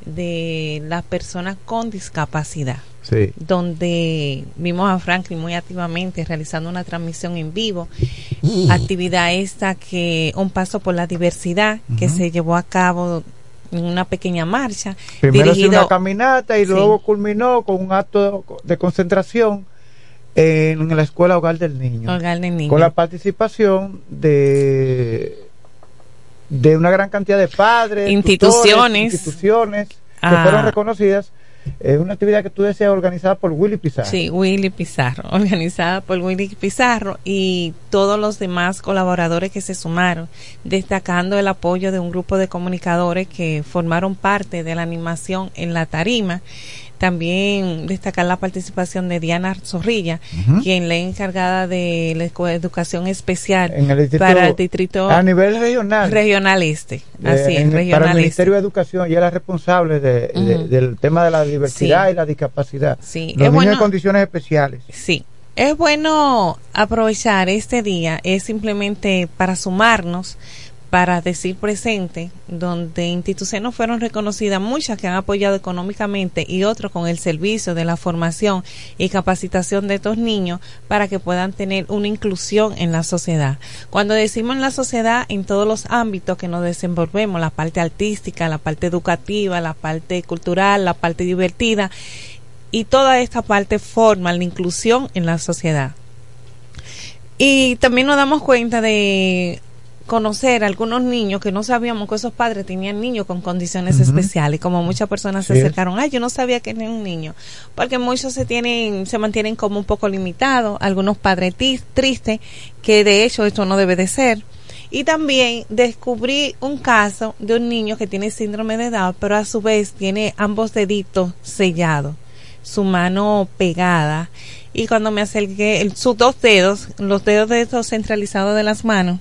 de las Personas con Discapacidad Sí. donde vimos a Franklin muy activamente realizando una transmisión en vivo. Actividad esta que un paso por la diversidad que se llevó a cabo una pequeña marcha Primero hizo una caminata y Sí. luego culminó con un acto de concentración en la escuela Hogar del Niño. Hogar del Niño. Con la participación de de una gran cantidad de padres, Instituciones. tutores, instituciones que Ah. fueron reconocidas. Es una actividad que tú decías organizada por Willy Pizarro. Sí, Willy Pizarro, organizada por Willy Pizarro y todos los demás colaboradores que se sumaron, destacando el apoyo de un grupo de comunicadores que formaron parte de la animación en la tarima. También destacar la participación de Diana Zorrilla, quien le es encargada de la educación especial En el distrito- para el distrito a nivel regional. regional este. de- Así es, en- para regional el este. Ministerio de Educación ella era responsable de- del tema de la diversidad Sí. y la discapacidad. Sí, Los es niños bueno- en condiciones especiales. Sí, es bueno aprovechar este día, es simplemente para sumarnos, para decir presente, donde instituciones fueron reconocidas, muchas que han apoyado económicamente y otros con el servicio de la formación y capacitación de estos niños para que puedan tener una inclusión en la sociedad. Cuando decimos en la sociedad, en todos los ámbitos que nos desenvolvemos, la parte artística, la parte educativa, la parte cultural, la parte divertida, y toda esta parte forma la inclusión en la sociedad. Y también nos damos cuenta de conocer a algunos niños que no sabíamos que esos padres tenían niños con condiciones Ujú. especiales, como muchas personas se acercaron, ay, yo no sabía que era un niño, porque muchos se tienen, se mantienen como un poco limitados, algunos padres tristes, que de hecho esto no debe de ser. Y también descubrí un caso de un niño que tiene síndrome de Down, pero a su vez tiene ambos deditos sellados, su mano pegada y cuando me acerqué, sus dos dedos, los dedos de estos centralizados de las manos,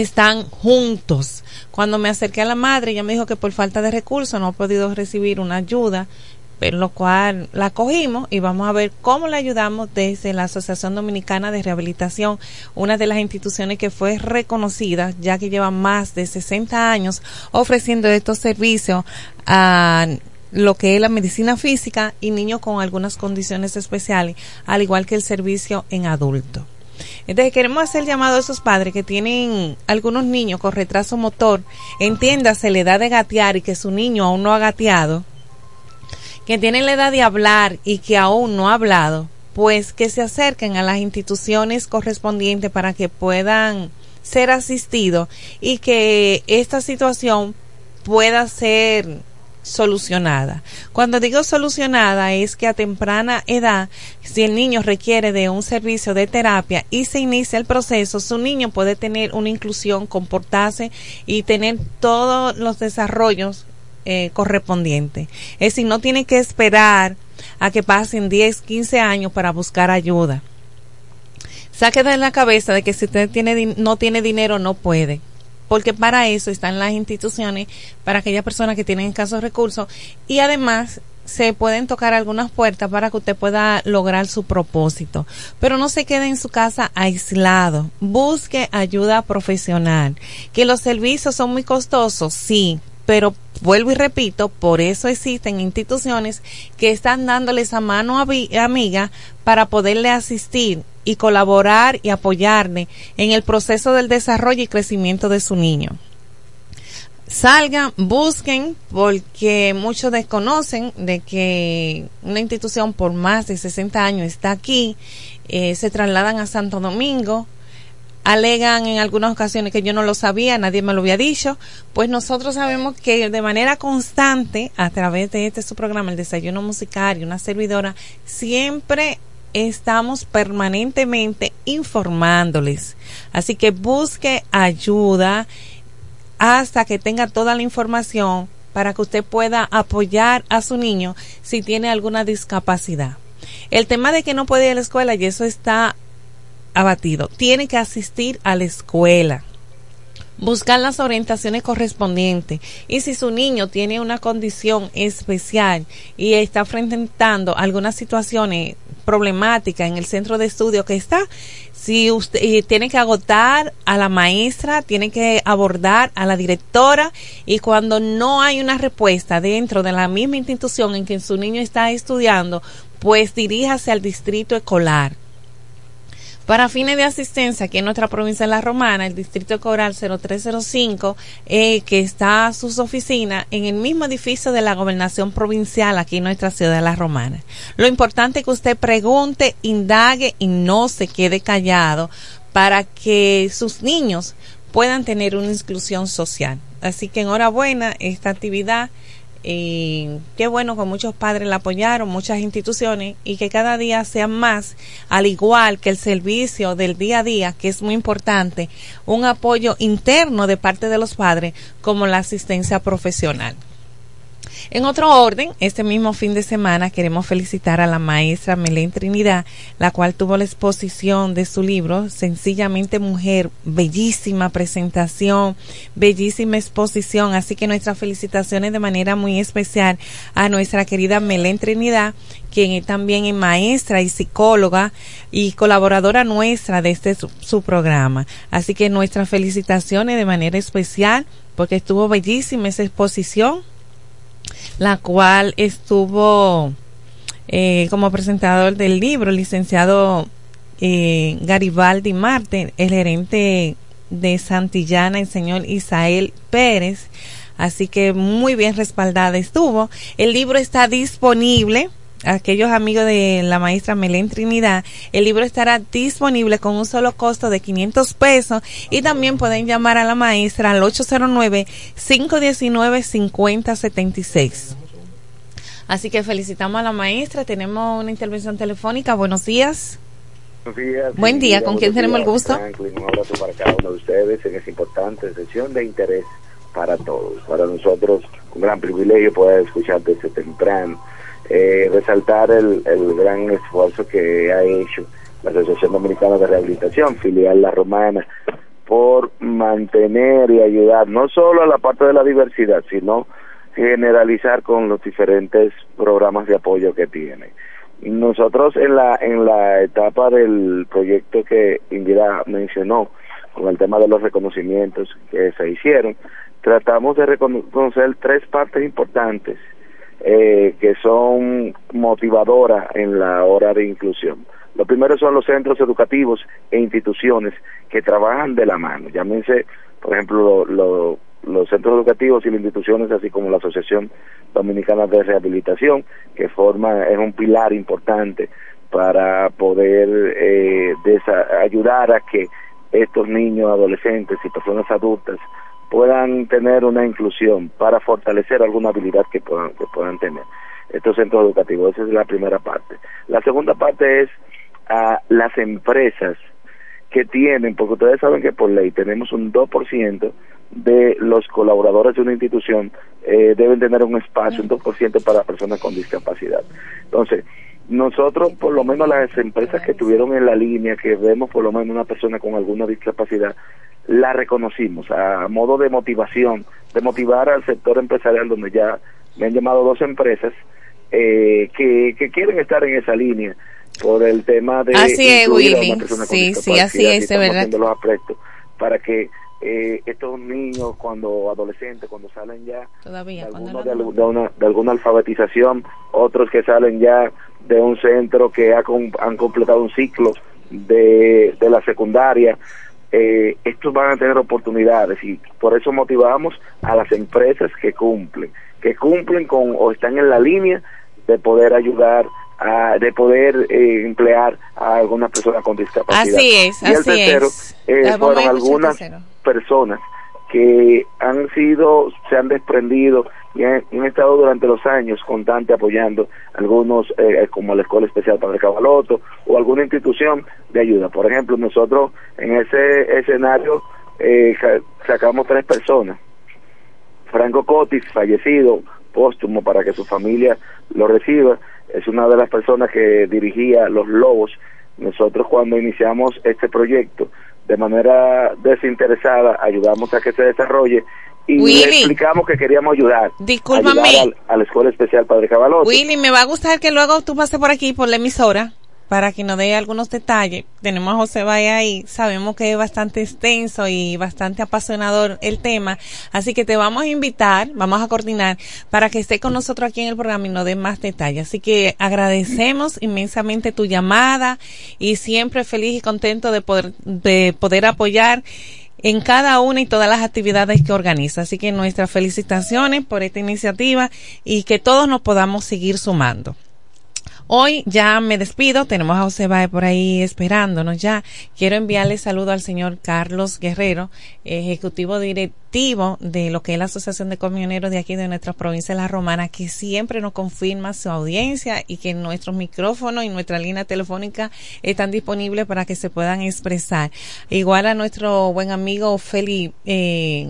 están juntos. Cuando me acerqué a la madre, ella me dijo que por falta de recursos no ha podido recibir una ayuda, pero lo cual la cogimos y vamos a ver cómo le ayudamos desde la Asociación Dominicana de Rehabilitación, una de las instituciones que fue reconocida, ya que lleva más de 60 años ofreciendo estos servicios a lo que es la medicina física y niños con algunas condiciones especiales, al igual que el servicio en adultos. Entonces queremos hacer llamado a esos padres que tienen algunos niños con retraso motor, entiéndase la edad de gatear y que su niño aún no ha gateado, que tienen la edad de hablar y que aún no ha hablado, pues que se acerquen a las instituciones correspondientes para que puedan ser asistidos y que esta situación pueda ser solucionada. Cuando digo solucionada es que a temprana edad, si el niño requiere de un servicio de terapia y se inicia el proceso, su niño puede tener una inclusión, comportarse y tener todos los desarrollos eh, correspondientes. Es decir, no tiene que esperar a que pasen 10, 15 años para buscar ayuda. Saque de la cabeza de que si usted no tiene dinero no puede porque para eso están las instituciones, para aquellas personas que tienen escasos recursos y además se pueden tocar algunas puertas para que usted pueda lograr su propósito. Pero no se quede en su casa aislado. Busque ayuda profesional. Que los servicios son muy costosos, sí, pero vuelvo y repito, por eso existen instituciones que están dándole esa mano avi- amiga para poderle asistir y colaborar y apoyarle en el proceso del desarrollo y crecimiento de su niño. Salgan, busquen, porque muchos desconocen de que una institución por más de 60 años está aquí, eh, se trasladan a Santo Domingo, alegan en algunas ocasiones que yo no lo sabía, nadie me lo había dicho, pues nosotros sabemos que de manera constante, a través de este su programa, el desayuno musical y una servidora, siempre estamos permanentemente informándoles. Así que busque ayuda hasta que tenga toda la información para que usted pueda apoyar a su niño si tiene alguna discapacidad. El tema de que no puede ir a la escuela y eso está abatido. Tiene que asistir a la escuela. Buscar las orientaciones correspondientes. Y si su niño tiene una condición especial y está enfrentando algunas situaciones problemáticas en el centro de estudio que está, si usted y tiene que agotar a la maestra, tiene que abordar a la directora y cuando no hay una respuesta dentro de la misma institución en que su niño está estudiando, pues diríjase al distrito escolar. Para fines de asistencia aquí en nuestra provincia de La Romana, el distrito Coral 0305, eh, que está a sus oficinas en el mismo edificio de la gobernación provincial aquí en nuestra ciudad de La Romana. Lo importante es que usted pregunte, indague y no se quede callado para que sus niños puedan tener una inclusión social. Así que enhorabuena esta actividad y qué bueno que muchos padres la apoyaron, muchas instituciones y que cada día sean más, al igual que el servicio del día a día, que es muy importante, un apoyo interno de parte de los padres como la asistencia profesional. En otro orden, este mismo fin de semana queremos felicitar a la maestra Melén Trinidad, la cual tuvo la exposición de su libro, Sencillamente Mujer, bellísima presentación, bellísima exposición, así que nuestras felicitaciones de manera muy especial a nuestra querida Melén Trinidad, quien también es maestra y psicóloga y colaboradora nuestra de este su, su programa. Así que nuestras felicitaciones de manera especial porque estuvo bellísima esa exposición la cual estuvo eh, como presentador del libro, el licenciado eh, Garibaldi Marte, el gerente de Santillana, el señor Isael Pérez. Así que muy bien respaldada estuvo. El libro está disponible. Aquellos amigos de la maestra Melén Trinidad, el libro estará disponible con un solo costo de 500 pesos y también pueden llamar a la maestra al 809-519-5076. Así que felicitamos a la maestra. Tenemos una intervención telefónica. Buenos días. Buenos días. Buen día. ¿Con quién tenemos el gusto? Franklin, un abrazo para cada uno de ustedes en esta importante sesión de interés para todos. Para nosotros, un gran privilegio poder escuchar desde temprano eh, resaltar el, el gran esfuerzo que ha hecho la Asociación Dominicana de Rehabilitación, filial La Romana, por mantener y ayudar no solo a la parte de la diversidad, sino generalizar con los diferentes programas de apoyo que tiene. Nosotros en la en la etapa del proyecto que Indira mencionó, con el tema de los reconocimientos que se hicieron, tratamos de reconocer tres partes importantes eh, que son motivadoras en la hora de inclusión. Lo primero son los centros educativos e instituciones que trabajan de la mano. Llámense, por ejemplo, los centros educativos y las instituciones, así como la Asociación Dominicana de Rehabilitación, que forma, es un pilar importante para poder eh, ayudar a que estos niños, adolescentes y personas adultas puedan tener una inclusión para fortalecer alguna habilidad que puedan, que puedan tener estos centros educativos. Esa es la primera parte. La segunda parte es a las empresas que tienen, porque ustedes saben que por ley tenemos un 2% de los colaboradores de una institución eh, deben tener un espacio, un 2% para personas con discapacidad. Entonces, nosotros, por lo menos las empresas que estuvieron en la línea, que vemos por lo menos una persona con alguna discapacidad, la reconocimos a modo de motivación, de motivar al sector empresarial donde ya me han llamado dos empresas eh, que, que quieren estar en esa línea por el tema de así es Willy sí sí así es de verdad. los para que eh, estos niños cuando adolescentes cuando salen ya Todavía, de, de, una, de alguna alfabetización otros que salen ya de un centro que ha, han completado un ciclo de, de la secundaria eh, estos van a tener oportunidades y por eso motivamos a las empresas que cumplen que cumplen con o están en la línea de poder ayudar de poder eh, emplear a algunas personas con discapacidad. Así es, y el tercero eh, fueron algunas personas que han sido, se han desprendido y han, estado durante los años constante apoyando algunos, eh, como la Escuela Especial Padre Cabaloto o alguna institución de ayuda. Por ejemplo, nosotros en ese escenario sacamos tres personas. Franco Cotis, fallecido, póstumo para que su familia lo reciba, es una de las personas que dirigía Los Lobos. Nosotros cuando iniciamos este proyecto, de manera desinteresada, ayudamos a que se desarrolle y le explicamos que queríamos ayudar, a, la Escuela Especial Padre Cabaloto. Willy, me va a gustar que luego tú pases por aquí, por la emisora, para que nos dé algunos detalles. Tenemos a José Valle ahí, sabemos que es bastante extenso y bastante apasionador el tema, así que te vamos a invitar, vamos a coordinar para que esté con nosotros aquí en el programa y nos dé más detalles. Así que agradecemos inmensamente tu llamada y siempre feliz y contento de poder, de poder apoyar en cada una y todas las actividades que organiza. Así que nuestras felicitaciones por esta iniciativa y que todos nos podamos seguir sumando. Hoy ya me despido, tenemos a José Bae por ahí esperándonos ya. Quiero enviarle saludo al señor Carlos Guerrero, ejecutivo directivo de lo que es la Asociación de Camioneros de aquí de nuestra provincia de La Romana, que siempre nos confirma su audiencia y que nuestros micrófonos y nuestra línea telefónica están disponibles para que se puedan expresar. Igual a nuestro buen amigo Feli, eh,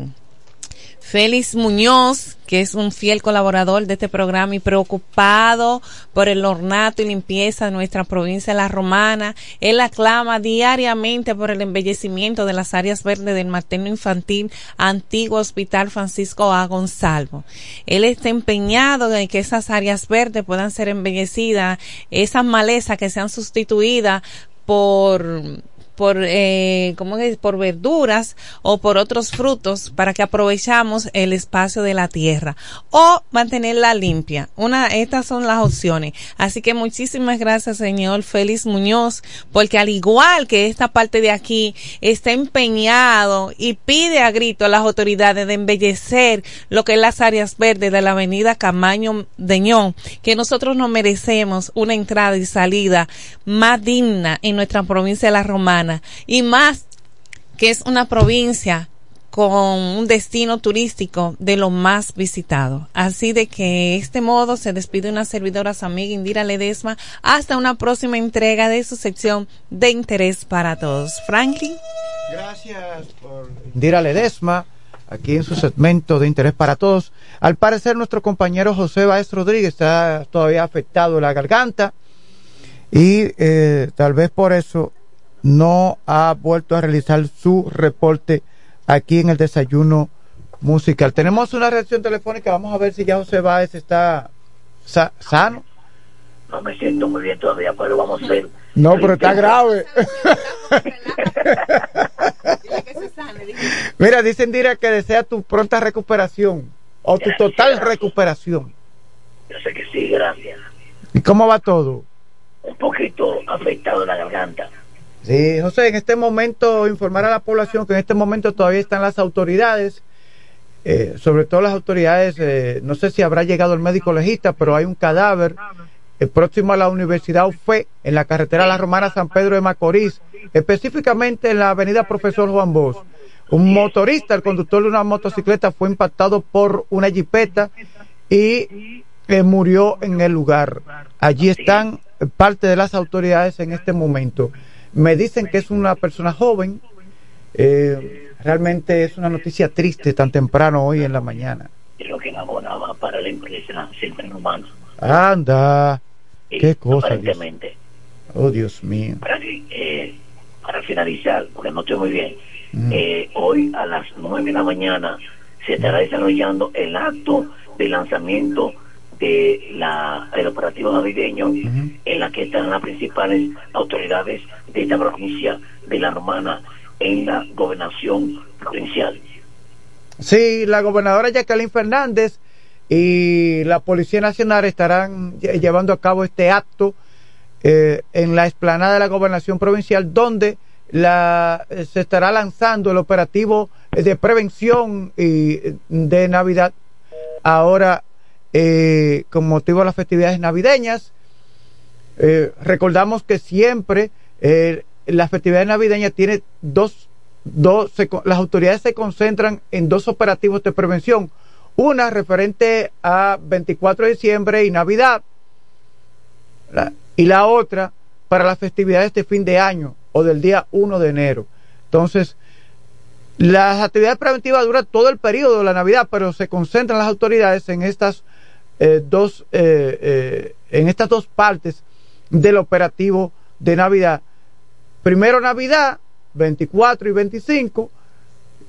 Félix Muñoz, que es un fiel colaborador de este programa y preocupado por el ornato y limpieza de nuestra provincia de La Romana. Él aclama diariamente por el embellecimiento de las áreas verdes del materno infantil antiguo Hospital Francisco A. Gonzalo. Él está empeñado en que esas áreas verdes puedan ser embellecidas, esas malezas que sean sustituidas por por eh, ¿cómo es? por verduras o por otros frutos para que aprovechamos el espacio de la tierra o mantenerla limpia. Una estas son las opciones. Así que muchísimas gracias, señor Félix Muñoz, porque al igual que esta parte de aquí está empeñado y pide a grito a las autoridades de embellecer lo que es las áreas verdes de la avenida Camaño Deñón, que nosotros nos merecemos una entrada y salida más digna en nuestra provincia de La Romana y más que es una provincia con un destino turístico de lo más visitado. Así de que este modo se despide una servidora su amiga Indira Ledesma hasta una próxima entrega de su sección de interés para todos. Franklin. Gracias por Indira Ledesma. aquí en su segmento de interés para todos. Al parecer nuestro compañero José Báez Rodríguez está todavía afectado la garganta y eh, tal vez por eso no ha vuelto a realizar su reporte aquí en el desayuno musical. Tenemos una reacción telefónica, vamos a ver si ya José Báez está sano. No me siento muy bien todavía, pero vamos a ver. No, pero está grave. Mira, dicen Dira que desea tu pronta recuperación o tu total recuperación. Yo sé que sí, gracias. ¿Y cómo va todo? Un poquito afectado la garganta. Sí, José, en este momento informar a la población que en este momento todavía están las autoridades, eh, sobre todo las autoridades, eh, no sé si habrá llegado el médico legista, pero hay un cadáver eh, próximo a la Universidad UFE, en la carretera La Romana San Pedro de Macorís, específicamente en la avenida Profesor Juan Bosch. Un motorista, el conductor de una motocicleta, fue impactado por una jipeta y murió en el lugar. Allí están parte de las autoridades en este momento. Me dicen que es una persona joven. Eh, realmente es una noticia triste tan temprano hoy en la mañana. Creo que abonaba para la empresa Centro Humano. Anda, qué cosa. Aparentemente. Oh, Dios mío. Para, eh, para finalizar, porque no estoy muy bien, mm. eh, hoy a las nueve de la mañana se estará desarrollando el acto de lanzamiento de la, del operativo navideño en la que están las principales autoridades de esta provincia de La Romana en la gobernación provincial. Sí, la gobernadora Jacqueline Fernández y la Policía Nacional estarán llevando a cabo este acto eh, en la explanada de la gobernación provincial donde la, se estará lanzando el operativo de prevención y de Navidad ahora eh, con motivo de las festividades navideñas. Eh, recordamos que siempre eh, las festividades navideñas tiene dos, dos las autoridades se concentran en dos operativos de prevención. Una referente a 24 de diciembre y Navidad, y la otra para las festividades de fin de año o del día 1 de enero. Entonces, las actividades preventivas duran todo el periodo de la Navidad, pero se concentran las autoridades en estas eh, dos, eh, eh, en estas dos partes del operativo de Navidad. Primero Navidad, 24 y 25,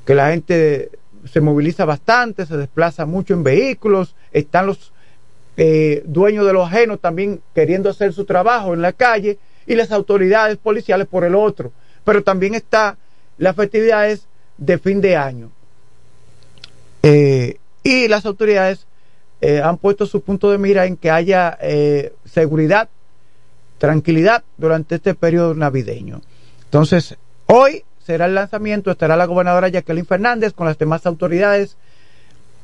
que la gente se moviliza bastante, se desplaza mucho en vehículos, están los dueños de los ajenos también queriendo hacer su trabajo en la calle y las autoridades policiales por el otro. Pero también está las festividades de fin de año. y las autoridades eh, han puesto su punto de mira en que haya eh, seguridad, tranquilidad durante este periodo navideño. Entonces, hoy será el lanzamiento, estará la gobernadora Jacqueline Fernández con las demás autoridades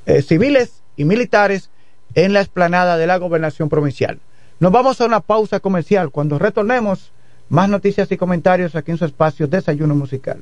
eh, civiles y militares en la explanada de la gobernación provincial. Nos vamos a una pausa comercial. Cuando retornemos, más noticias y comentarios aquí en su espacio Desayuno Musical.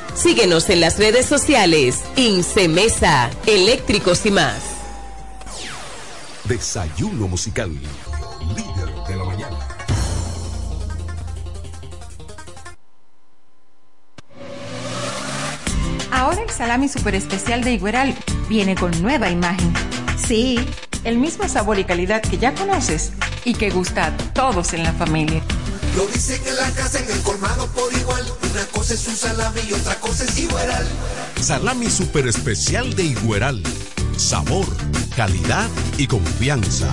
Síguenos en las redes sociales. Incemesa, eléctricos y más. Desayuno musical. Líder de la mañana. Ahora el salami super especial de Igueral viene con nueva imagen. Sí, el mismo sabor y calidad que ya conoces y que gusta a todos en la familia. Lo dicen en la casa, en el colmado por igual. Una cosa es un salami y otra cosa es Igueral. Salami super especial de Igueral. Sabor, calidad y confianza.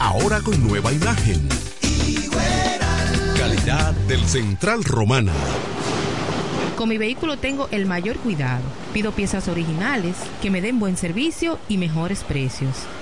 Ahora con nueva imagen. Calidad del Central Romana. Con mi vehículo tengo el mayor cuidado. Pido piezas originales que me den buen servicio y mejores precios.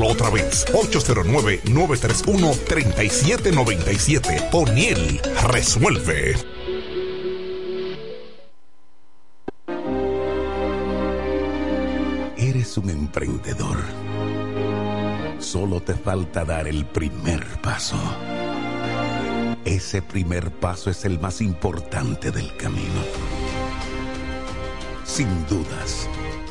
Otra vez. 809-931-3797. O'Neill resuelve. Eres un emprendedor. Solo te falta dar el primer paso. Ese primer paso es el más importante del camino. Sin dudas,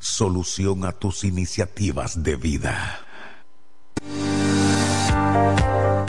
solución a tus iniciativas de vida.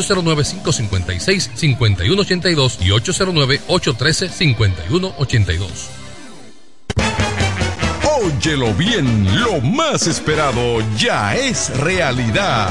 809-556-5182 y 809-813-5182. Óyelo bien, lo más esperado ya es realidad.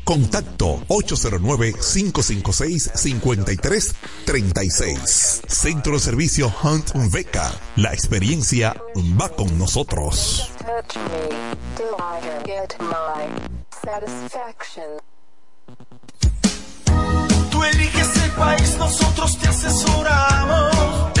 Contacto 809-556-5336. Centro de Servicio Hunt Beca. La experiencia va con nosotros. Tú eliges el país, nosotros te asesoramos.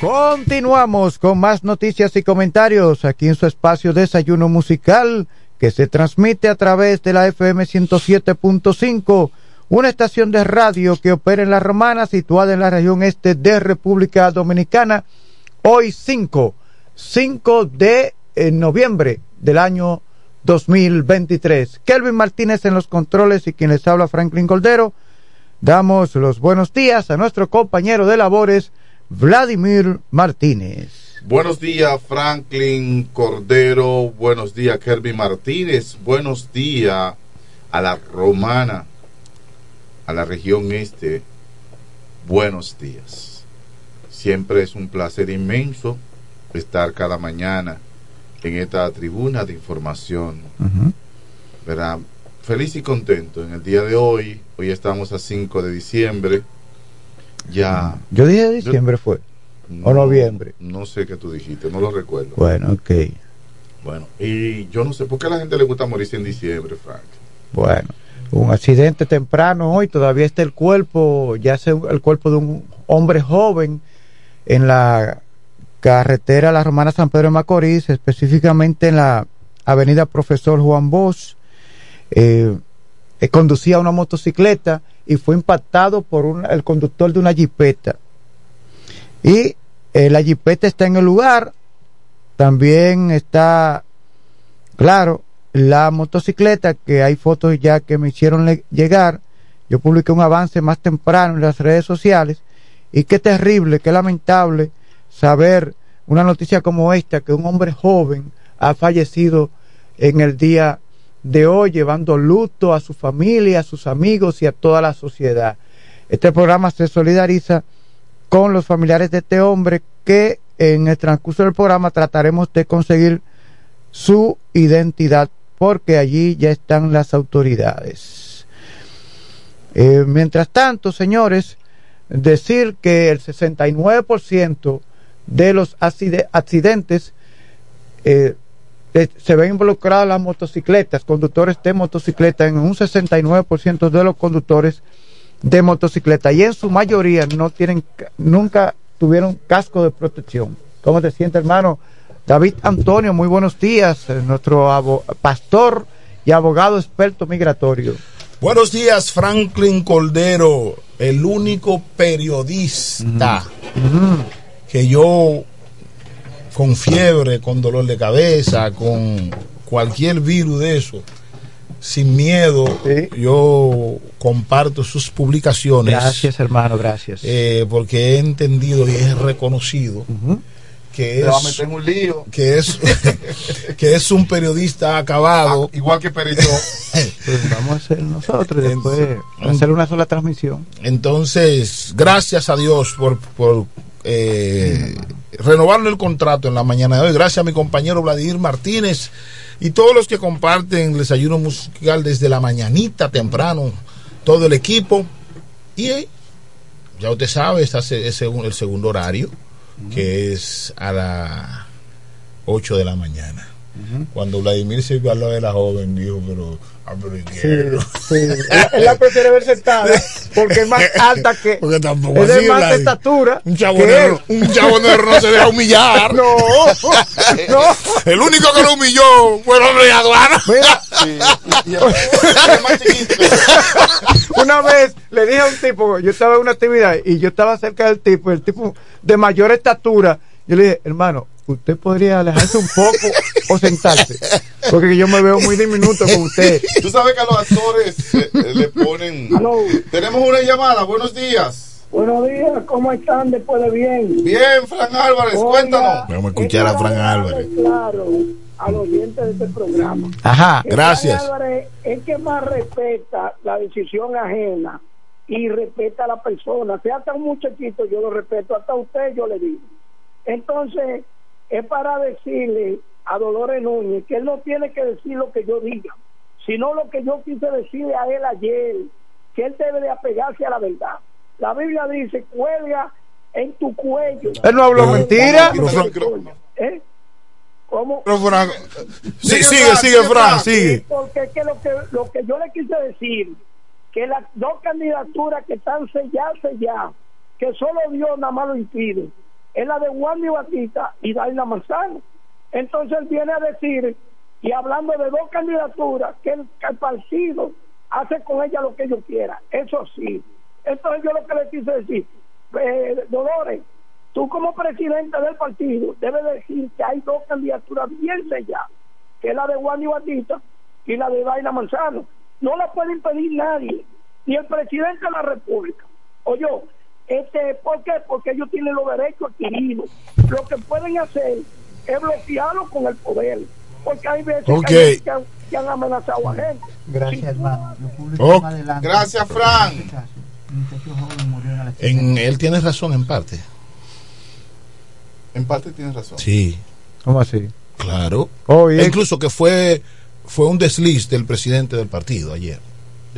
Continuamos con más noticias y comentarios aquí en su espacio Desayuno Musical que se transmite a través de la FM 107.5, una estación de radio que opera en La Romana, situada en la región este de República Dominicana. Hoy 5, 5 de eh, noviembre del año 2023. Kelvin Martínez en los controles y quien les habla Franklin Goldero. Damos los buenos días a nuestro compañero de labores, Vladimir Martínez. Buenos días, Franklin Cordero. Buenos días, Kelvin Martínez. Buenos días a la romana, a la región este. Buenos días. Siempre es un placer inmenso estar cada mañana en esta tribuna de información. ¿Verdad? Feliz y contento en el día de hoy. Hoy estamos a 5 de diciembre. Ya. Yo dije diciembre fue. o noviembre. No sé qué tú dijiste, no lo recuerdo. Bueno, ok. Bueno, y yo no sé por qué a la gente le gusta morirse en diciembre, Frank. Bueno, un accidente temprano hoy, todavía está el cuerpo, ya sea el cuerpo de un hombre joven en la carretera La Romana San Pedro de Macorís, específicamente en la avenida Profesor Juan Bosch. Eh, eh, conducía una motocicleta y fue impactado por un- el conductor de una jipeta. Y eh, la jipeta está en el lugar, también está, claro, la motocicleta, que hay fotos ya que me hicieron le- llegar. Yo publiqué un avance más temprano en las redes sociales. Y qué terrible, qué lamentable saber una noticia como esta, que un hombre joven ha fallecido en el día de hoy, llevando luto a su familia, a sus amigos y a toda la sociedad. Este programa se solidariza con los familiares de este hombre que en el transcurso del programa trataremos de conseguir su identidad porque allí ya están las autoridades. Eh, mientras tanto, señores, decir que el 69% de los accidentes eh, se ven involucradas las motocicletas, conductores de motocicleta, en un 69% de los conductores de motocicleta y en su mayoría no tienen, ca- nunca tuvieron casco de protección. ¿Cómo te sientes, hermano? David Antonio, muy buenos días, eh, nuestro pastor y abogado experto migratorio. Buenos días, Franklin Cordero, el único periodista que yo con fiebre, con dolor de cabeza, con cualquier virus de eso, sin miedo, yo comparto sus publicaciones. Gracias, hermano, gracias. eh, porque he entendido y he reconocido que es meter un lío. que es que es un periodista acabado igual que Perito Pues vamos a hacer nosotros después hacer una sola transmisión. Entonces, gracias a Dios por, por eh, renovarle el contrato en la mañana de hoy. Gracias a mi compañero Vladimir Martínez y todos los que comparten el desayuno musical desde la mañanita temprano, todo el equipo. Y eh, ya usted sabe, está es el segundo horario, que es a las 8 de la mañana. Cuando Vladimir se lado de la joven, dijo, pero... ah, pero ¿y qué? Él, él la prefiere ver sentada porque es más alta que. Porque tampoco es así, más estatura. Un chabonero, un chabonero no se deja humillar. No, no. El único que lo humilló fue el hombre de aduana. Mira, una vez le dije a un tipo, yo estaba en una actividad y yo estaba cerca del tipo, el tipo de mayor estatura. Yo le dije, hermano, usted podría alejarse un poco o sentarse, porque yo me veo muy diminuto con usted. Tú sabes que a los actores eh, le ponen. Tenemos una llamada. Buenos días. Buenos días, ¿cómo están después de bien? Bien, Fran Álvarez, Oiga, cuéntanos. Vamos a escuchar a Fran Álvarez. Claro, a los oyentes de este programa. Ajá, Que gracias. Fran Álvarez es que más respeta la decisión ajena y respeta a la persona. Sea hasta un muchachito, yo lo respeto, hasta usted yo le digo. Entonces, es para decirle a Dolores Núñez que él no tiene que decir lo que yo diga, sino lo que yo quise decirle a él ayer, que él debe de apegarse a la verdad. La Biblia dice, cuelga en tu cuello. Él no habló mentira. ¿Eh? ¿Cómo? Pero, Fran, sí, sigue, sigue, Fran, sigue. Porque es que lo que lo que yo le quise decir, que las dos candidaturas que están selladas, selladas, que solo Dios nada más lo impide, es la de Juan y Batista y Daina Manzano. Entonces él viene a decir, y hablando de dos candidaturas, que el, que el partido hace con ella lo que ellos quiera. Eso sí. Entonces yo lo que le quise decir, eh, Dolores, tú como presidente del partido debes decir que hay dos candidaturas bien selladas, que es la de Juan y Batista y la de Daina Manzano. No la puede impedir nadie, ni el presidente de la República. Oye, este, ¿por qué? Porque ellos tienen los derechos adquiridos. Lo que pueden hacer es bloquearlo con el poder, porque hay veces Ok. que, hay gente que han, que han amenazado a gente. Gracias, hermano. Yo publico Oh. Gracias, Fran. Murió en la En, él tiene razón en parte. En parte tienes razón. Sí, ¿Cómo así? claro. Oh, E incluso que fue fue un desliz del presidente del partido ayer,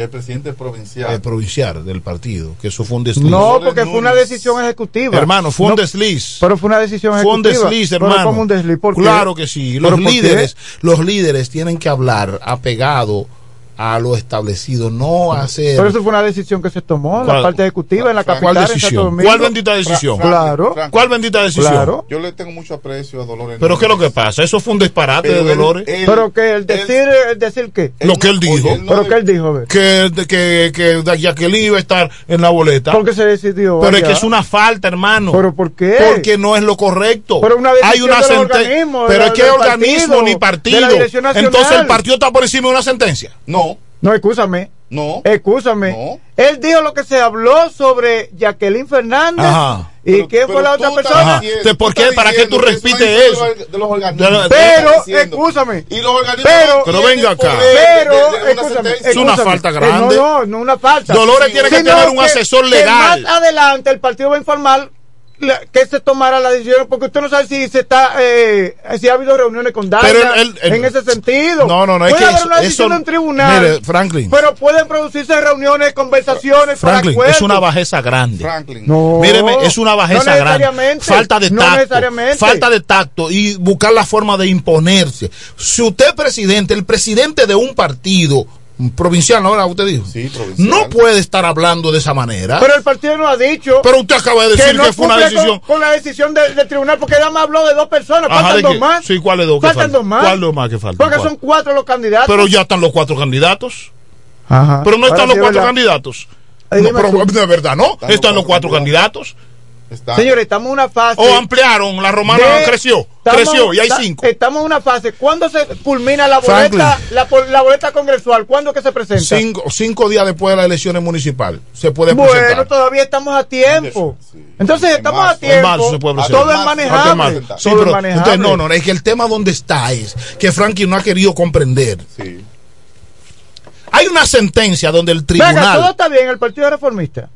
Del presidente provincial. el provincial del partido, que eso fue un desliz. No, porque fue una decisión ejecutiva. Hermano, fue un No, desliz. Pero fue una decisión Fue un ejecutiva. desliz, Pero hermano. ¿cómo un desliz? ¿Por qué? Claro que sí. ¿Pero Los líderes, los líderes tienen que hablar apegado a lo establecido, no hacer. Pero eso fue una decisión que se tomó en la ¿Cuál- parte ejecutiva, en la ¿Cuál capital, en Santo decisión? ¿Cuál bendita decisión? Fra- Claro. ¿Cuál bendita decisión? Claro. Yo le tengo mucho aprecio a Dolores. Pero ¿qué es lo que pasa? Eso fue un disparate Pero de Dolores. él- Pero que el decir, el decir qué. lo que él dijo. Oye, él no Pero que él dijo, que, que, que Jacqueline iba a estar en la boleta. ¿Por qué se decidió? Pero es que es una falta, hermano. ¿Pero por qué? Porque no es lo correcto. Pero una decisión Hay una de los senten- organismos, Pero es que organismo partido, ni partido. Entonces el partido está por encima de una sentencia. No, No, escúchame. no. Escúchame. No. Él dijo lo que se habló sobre Jacqueline Fernández. Ajá. ¿Y Pero- quién fue la otra persona? Ajá. diciendo- ¿por qué? ¿Para qué tú repites eso? de los- de los organismos. Pero, escúchame. Y los organismos Pero- Pero venga acá. de- Pero, de- escúchame. Es una falta Eh, grande. No, no, no una falta. Dolores tiene que tener un asesor que legal. más adelante el partido va a informar la, que se tomara la decisión, porque usted no sabe si se está, eh, si ha habido reuniones con Dana en ese sentido. No, no, no, puede es haber que una decisión en tribunal. Mire, Franklin. Pero pueden producirse reuniones, conversaciones, Franklin, para es una bajeza grande. Franklin. No, Míreme, es una bajeza grande. Falta de tacto. Falta de tacto y buscar la forma de imponerse. Si usted presidente, el presidente de un partido provincial, ahora usted dijo. Sí, provincial. No puede estar hablando de esa manera. Pero el partido no ha dicho. Pero usted acaba de decir que, fue una decisión. Con, la decisión del tribunal, porque nada más habló de dos personas. Faltan dos más. Sí, ¿cuáles dos? Faltan, dos más. ¿Cuál dos más que faltan? Porque son cuatro los candidatos. Pero ya están los cuatro candidatos. Ajá. Pero no están los cuatro candidatos. No, pero, de verdad, no. Están, los cuatro, candidatos. Señores, estamos en una fase. O ampliaron, la romana creció, creció y hay cinco. Estamos en una fase. ¿Cuándo se culmina la boleta, la, boleta congresual? ¿Cuándo que se presenta? Cinco, cinco días después de las elecciones municipales se puede presentar. Bueno, todavía estamos a tiempo. Entonces, estamos a tiempo. Todo es manejable. Sí, todo manejable. No, no, es que el tema donde está es que Frankie no ha querido comprender. Hay una sentencia donde el tribunal. Venga, todo está bien, el Partido Reformista.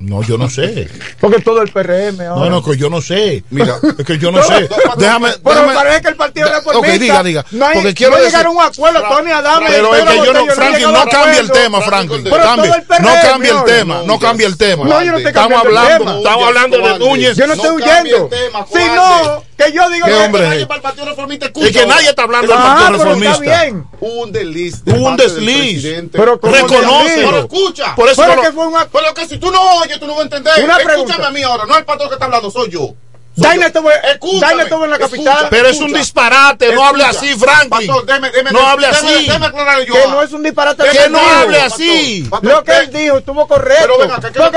No, yo no sé. Porque todo el PRM ahora. No, no, que yo no sé. Mira, es que yo no sé. Déjame. Pero déjame. parece que el partido reformista. Ok, diga, diga. No hay, porque quiero no decir, llegar a un acuerdo, Tony Adame. Pero es que yo no, Franklin, no cambie el tema, Franklin. Cambie, no cambie el tema, no cambie el tema. No, yo no te Estamos hablando, estamos hablando de Núñez. Yo no estoy huyendo. Si no. Que yo digo que nadie para el Partido Reformista escucha. Y que nadie está hablando del ah, Partido Reformista. Bien. Un desliz. De un desliz. Pero reconoce. Pero escucha. Por eso pero, que fue una... pero que si tú no oyes, tú no vas a entender. Escúchame a mí ahora. No es el pastor que está hablando, soy yo. Dynatome en la capital. pero es un disparate. No hable así, Franklin. no hable así. que no es un disparate. Que no hable así. Lo que él dijo estuvo correcto.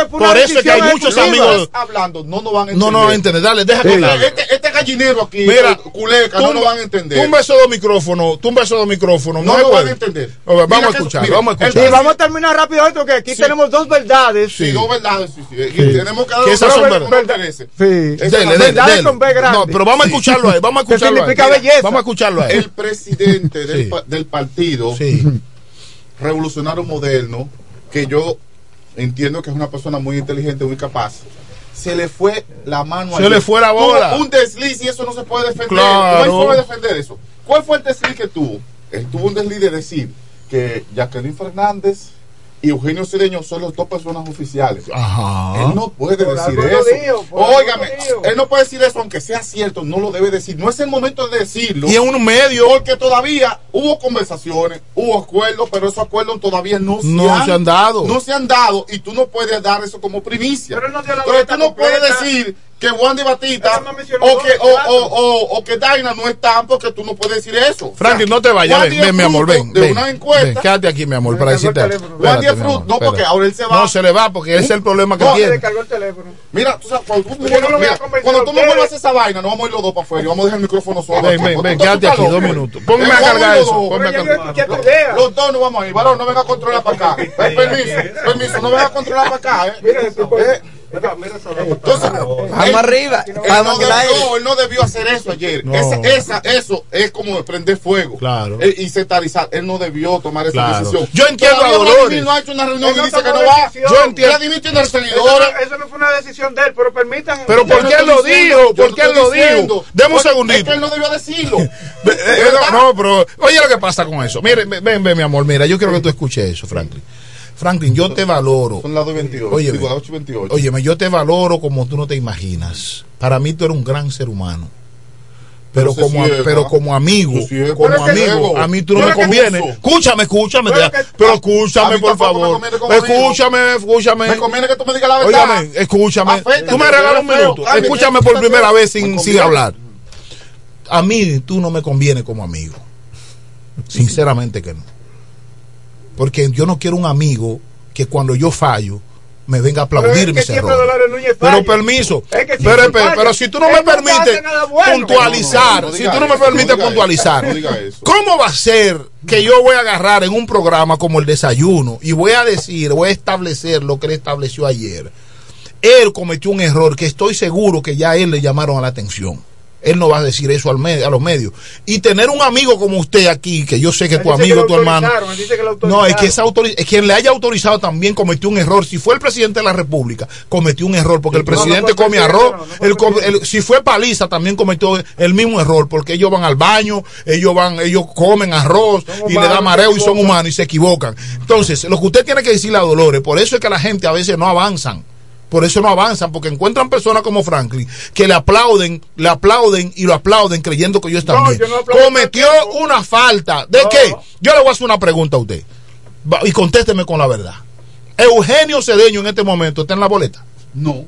Por eso es que hay muchos amigos. Hablando, no nos van a entender. No, no entender. Dale, deja que este, este gallinero aquí, Mira culeca, no lo van a entender. Tumba esos dos micrófonos. Tumba esos dos micrófonos. No lo van a entender. Vamos a escuchar. Vamos a escuchar. Y vamos a terminar rápido esto, que aquí tenemos dos verdades. Sí, dos verdades. Y tenemos que dar dos verdades. Sí. No, pero vamos a escucharlo ahí. Vamos a escucharlo significa ahí. Vamos a escucharlo ahí. El presidente del, partido revolucionario moderno, que yo entiendo que es una persona muy inteligente, muy capaz se le fue la mano a se le fue la bola un desliz y eso no se puede defender claro. no hay forma defender eso cuál fue el desliz que tuvo él tuvo un desliz de decir que Jacqueline Fernández y Eugenio Cedeño son las dos personas oficiales. Ajá. Él no puede decir eso. Digo, él no puede decir eso, aunque sea cierto, no lo debe decir. No es el momento de decirlo. Y en un medio. Porque todavía hubo conversaciones, hubo acuerdos, pero esos acuerdos todavía no, se, han, se, han, dado. No se han dado y tú no puedes dar eso como primicia. Pero no Entonces tú no puedes decir que Wandy Batista o que, o, o, o, que Daina no están porque tú no puedes decir eso. Franklin, no te vayas, ven, mi amor, ven. De una encuesta. quédate aquí, mi amor, para decirte. Fruto, no, porque ahora él se va. No, se le va porque ese es el problema que tiene. Mira, tú sabes, cuando tú, me vuelvas esa vaina, no vamos a ir los dos para afuera, vamos a dejar el micrófono solo. Ven, ven, ven, quédate aquí dos minutos. Póngame a cargar eso. Los dos no vamos a ir, varón, no venga a controlar para acá. Eh, permiso, permiso, no venga a controlar para acá. Eh. Mira, eh, entonces, vamos arriba. Él, vamos no debió, él no debió hacer eso ayer. Esa, eso es como prender fuego claro. e, y sectarizar. Él no debió tomar esa decisión. Yo entiendo a Dolores. no ha hecho una reunión y dice que no va. Yo entiendo. Eso, eso, no fue una decisión de él, pero permitan. Pero ¿por qué él lo dijo? ¿Por qué lo dijo? Deme un segundito. Es que él no debió decirlo. Eh, no, pero oye lo que pasa con eso. Mire, ven, ven, mi amor. Mira, yo quiero que tú escuches eso, Franklin. Franklin, yo te valoro. Son las 2.28. Óyeme, digo, yo te valoro como tú no te imaginas. Para mí tú eres un gran ser humano. Pero, como, pero como amigo, como amigo, a mí tú no me convienes. Escúchame, escúchame, pero, escúchame, por favor. Escúchame, escúchame. Me conviene que tú me digas la verdad. Óyame, escúchame. Tú me regalas un minuto. Escúchame por primera vez sin, sin hablar. A mí tú no me conviene como amigo. Sinceramente que no porque yo no quiero un amigo que cuando yo fallo me venga a aplaudir mis errores. Pero permiso, es que si pero, pero, pero, si tú no me permites puntualizar, si tú no me permites puntualizar, ¿cómo va a ser que yo voy a agarrar en un programa como el desayuno y voy a decir, voy a establecer lo que él estableció ayer? Él cometió un error que estoy seguro que ya a él le llamaron a la atención. Él no va a decir eso al me- a los medios. Y tener un amigo como usted aquí, que yo sé que Él tu amigo, que tu hermano. que No, es que esa es quien le haya autorizado también cometió un error. Si fue el presidente de la República, cometió un error, porque el No, no presidente come arroz. el el- si fue paliza, también cometió el mismo error, porque ellos van al baño, ellos van, ellos comen arroz y le da mareo y son humanos y se equivocan. Entonces, lo que usted tiene que decirle a Dolores, por eso es que la gente a veces no avanzan. Por eso no avanzan, porque encuentran personas como Franklin que le aplauden, le aplauden y lo aplauden creyendo que ellos están No, bien. yo no aplaudo Cometió una falta. ¿De qué? Yo le voy a hacer una pregunta a usted. Y contésteme con la verdad. Eugenio Cedeño en este momento está en la boleta. No.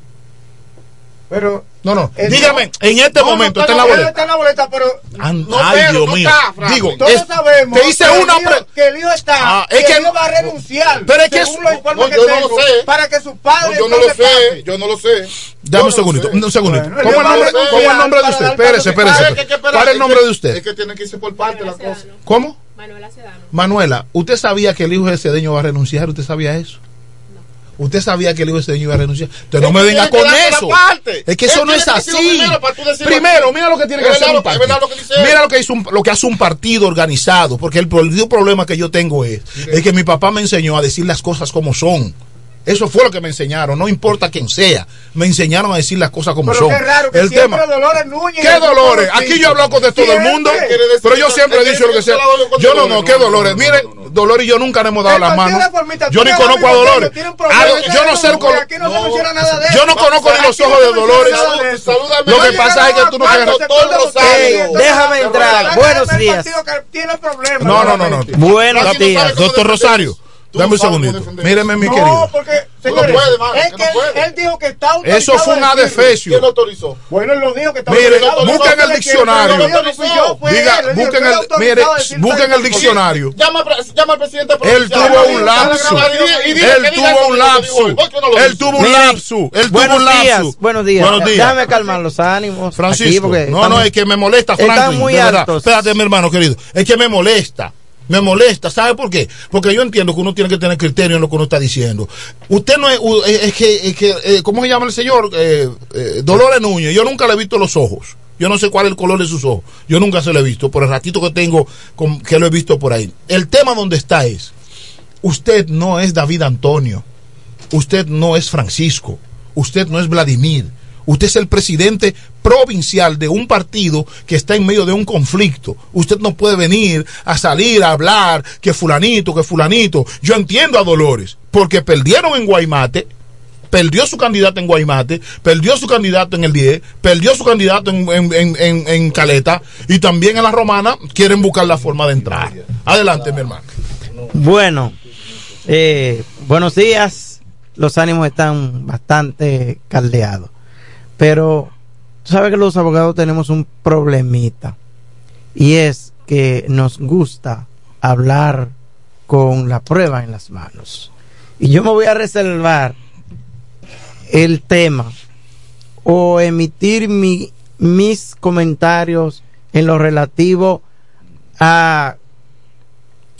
Pero. No, no. Eh, Dígame, no. en este No, no momento está está en la boleta. está en la boleta, pero. No, ay, pero Dios no mío. está. Digo, todos es- sabemos te hice que, una el hijo, pre- que el hijo está. Ah, es que, que- el hijo va a renunciar. Pero es que según es- los informes no, que yo no lo sé. Para que su padre. yo no lo sé, pase. yo no lo sé. Dame un segundito, un segundito. Bueno, ¿Cómo el nombre, cómo el nombre de usted? Espérese, espérese. ¿Cuál es el nombre de usted? Es que tiene que irse por parte la cosa. ¿Cómo? Manuela, ¿usted sabía que el hijo de Cedeño va a renunciar? ¿Usted sabía eso? ¿Usted sabía que el hijo Cedeño iba a renunciar? Entonces no me venga con eso. Es que eso no es así. primero mira lo que tiene que hacer un partido. Mira lo que, hizo un- lo que hace un partido organizado. Porque el, el problema que yo tengo es, es que mi papá me enseñó a decir las cosas como son. Eso fue lo que me enseñaron, no importa quién sea. Me enseñaron a decir las cosas como Pero son. qué raro que el tema. Dolores Núñez. ¿Qué Dolores? Aquí yo hablo con de todo el mundo, pero yo siempre he dicho lo que sea. Yo no, no, ¿qué Dolores? Mire, Dolores y yo nunca le hemos dado las manos. Yo ni conozco a Dolores. Ah, Yo no sé Yo no conozco ni los ojos de Dolores. Lo que pasa es que tú no quieres. déjame entrar. Buenos días. No, no, no, no. Buenos días. Doctor Rosario, dame un segundito. Míreme, mi No, querido. porque, no señores, puedes, mano, es que que no él, dijo que está Eso fue un autorizado adefesio. ¿Quién lo autorizó? Bueno, él lo dijo que está Mire, autorizado. busquen No, el diccionario. no Diga, busquen "Estoy el, autorizado mire, busquen el cosa". diccionario. Llama, llama al presidente Él tuvo un lapso. Él tuvo un lapso. digo, ¿por qué no Él tuvo un Miren, lapso. Él tuvo un lapso. buenos días. Buenos días. Déjame calmar los ánimos. Francisco, porque no, están- no, es que me molesta, están Franklin. muy de verdad. altos. Espérate, mi hermano querido. Es que me molesta. Me molesta, ¿sabe por qué? Porque yo entiendo que uno tiene que tener criterio en lo que uno está diciendo. Usted no es, que, es que eh, ¿cómo se llama el señor? Eh, eh, Dolores Núñez. Yo nunca le he visto los ojos. Yo no sé cuál es el color de sus ojos. Yo nunca se lo he visto, por el ratito que tengo que lo he visto por ahí. El tema donde está es, usted no es David Antonio. Usted no es Francisco. Usted no es Vladimir. Usted es el presidente provincial de un partido que está en medio de un conflicto. Usted no puede venir a salir a hablar que fulanito, que fulanito. Yo entiendo a Dolores, porque perdieron en Guaymate, perdió su candidato en Guaymate, perdió su candidato en el 10, perdió su candidato en, Caleta y también en la Romana quieren buscar la forma de entrar. Adelante, mi hermano. Bueno, eh, buenos días. Los ánimos están bastante caldeados. Pero, tú sabes que los abogados tenemos un problemita. Y es que nos gusta hablar con la prueba en las manos. Y yo me voy a reservar el tema o emitir mi- mis comentarios en lo relativo a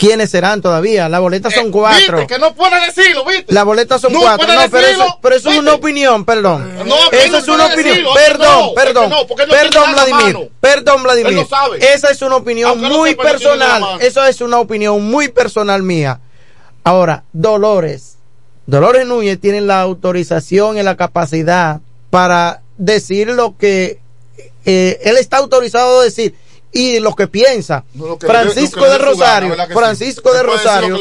quiénes serán todavía. Las boletas son cuatro. Eh, Viste, que no puede decirlo, ¿viste? Las boletas son No cuatro. No, pero decirlo, eso, pero eso es una opinión, perdón. No, Eso no es una opinión. decirlo, Perdón, no, perdón. porque perdón, Vladimir. Perdón, Vladimir. sabe. Esa es una opinión Aunque muy personal. Eso es una opinión muy personal mía. Ahora, Dolores. Dolores Núñez tiene la autorización y la capacidad para decir lo que eh, él está autorizado a decir y lo que piensa. Que Francisco le de gana, Rosario. Francisco de Rosario.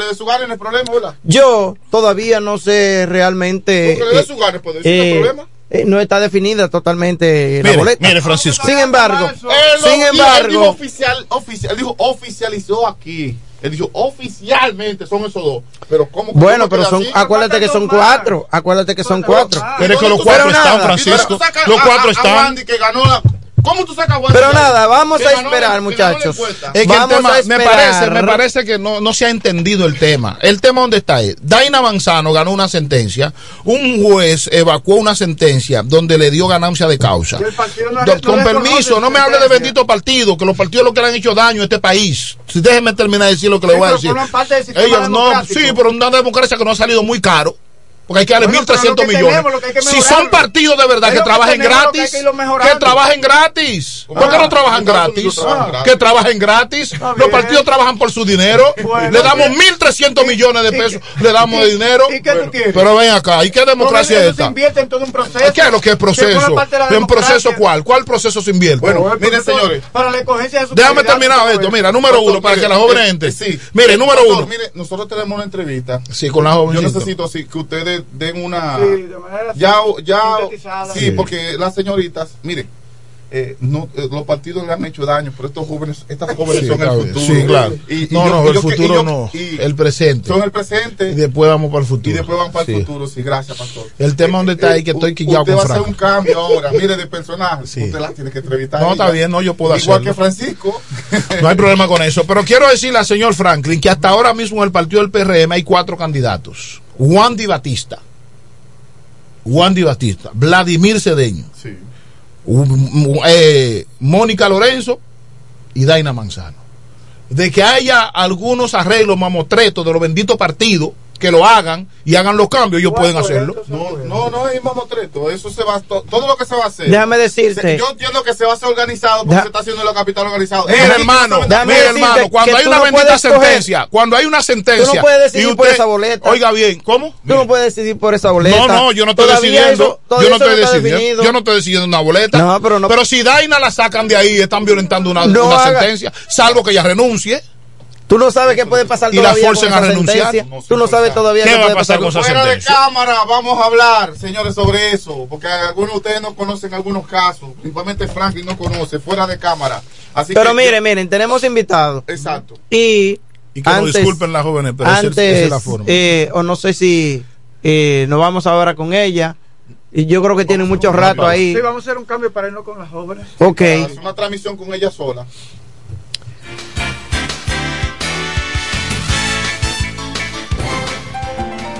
Yo todavía no sé realmente. Lo que le dé eh, su gana, puede decir, no eh, eh, no está definida totalmente la Mire, boleta. mire, Francisco. Sin embargo, Él lo sin dijo, él dijo embargo, oficial, oficial, él dijo oficializó aquí. Él dijo oficialmente son esos dos. Pero ¿cómo bueno, cómo pero queda son, así? acuérdate que son cuatro, acuérdate que son cuatro. Pero es que los Pero cuatro están, Francisco. Pero Los cuatro están. Que ganó la- ¿Cómo tú sacas? Pero nada, vamos Que a esperar, muchachos. Es que el Vamos tema, a me parece, me parece que no, no se ha entendido el tema. El tema donde está es, Daina Manzano ganó una sentencia, un juez evacuó una sentencia donde le dio ganancia de causa. No Do- con permiso, no me hable de bendito partido, que los partidos lo que le han hecho daño a este país. Si déjenme terminar de decir lo que le voy a decir. Ellos no, sí, pero una democracia que no ha salido muy caro. Porque hay que darle Bueno, pero 1.300 lo que millones. tenemos, lo que hay que si son partidos de verdad que trabajen tenemos, gratis, que trabajen gratis. ¿Por qué no trabajan gratis? Que trabajen gratis. Los partidos trabajan por su dinero. Le damos 1.300 millones de pesos. Le damos de dinero. ¿Y qué tú quieres? Pero ven acá, ¿y qué democracia es se esta? invierte en todo un proceso. ¿Qué es lo que es proceso? ¿En proceso cuál? ¿Cuál proceso se invierte? Bueno, miren, señores. Para la escogencia de su Déjame terminar esto. Mira, número uno, para que la joven gente. sí. Mire, número uno. Mire, nosotros tenemos una entrevista. Sí, con la Yo jovencita. necesito así que ustedes den una. Sí, de manera ya, ya. Sí, Sí. porque las señoritas, miren. eh, no, eh, los partidos le han hecho daño, pero estos jóvenes, estas jóvenes Sí, son claro. el futuro. Sí, claro. Y- y no, yo- no, y el yo futuro yo- no. y el presente. Son el presente. Y después vamos para el futuro. Y después van para Sí. el futuro, sí, gracias, pastor. El tema donde está ahí que estoy quillado Usted con va a hacer Franco. un cambio ahora, mire, de personaje. Usted la tiene que entrevistar. No, está bien, no, yo puedo Igual hacerlo. que Francisco. No hay problema con eso. Pero quiero decirle al señor Franklin que hasta ahora mismo en el partido del PRM hay cuatro candidatos. Juan Di Batista. Juan Di Batista. Vladimir Cedeño. Sí. eh, Mónica Lorenzo y Daina Manzano. De que haya algunos arreglos mamotretos de los benditos partidos que lo hagan y hagan los cambios, ellos pueden hacerlo. No, no, no es mamotreto. Eso se va, to- todo lo que se va a hacer. Déjame decirte. Se- Yo entiendo que se va a hacer organizado porque Da- se está haciendo en la capital organizado. Mira, hermano, mira, hermano, cuando hay una no bendita coger- sentencia, cuando hay una sentencia, Tú no puedes decidir y por esa boleta. Oiga bien, ¿cómo? Tú no puedes decidir por esa boleta. No, no, yo no estoy Todavía decidiendo. eso- yo no estoy decidiendo. definido. Yo no estoy decidiendo una boleta. No, pero no- si Daina la sacan de ahí, están violentando una, No una sentencia, salvo que ella renuncie. Tú no sabes qué puede pasar Y la todavía forcen con a renunciar. sentencia. Tú no sabes todavía ¿Qué qué va a puede pasar pasar con esa Fuera de cámara vamos a hablar, señores, sobre eso, porque algunos de ustedes no conocen algunos casos, principalmente Franklin no conoce, fuera de cámara. Así Pero que, miren, miren, tenemos invitados. Exacto. Y, Y que nos disculpen las jóvenes, pero esa es- antes, esa es la forma. eh, o no sé si eh, nos vamos ahora con ella. Y yo creo que tienen mucho rato ahí. Sí, vamos a hacer un cambio para irnos con las jóvenes. Ok. Es una transmisión con ella sola.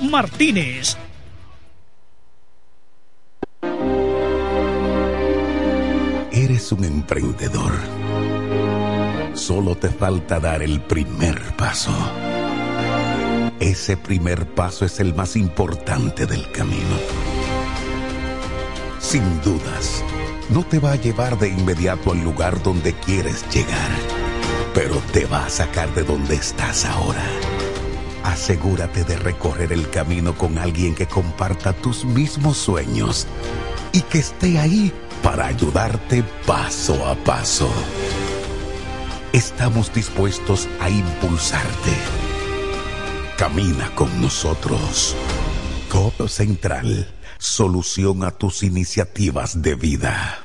Martínez. Eres un emprendedor. Solo te falta dar el primer paso. Ese primer paso es el más importante del camino. Sin dudas, no te va a llevar de inmediato al lugar donde quieres llegar, pero te va a sacar de donde estás ahora. Asegúrate de recorrer el camino con alguien que comparta tus mismos sueños y que esté ahí para ayudarte paso a paso. Estamos dispuestos a impulsarte. Camina con nosotros. COP Central. Solución a tus iniciativas de vida.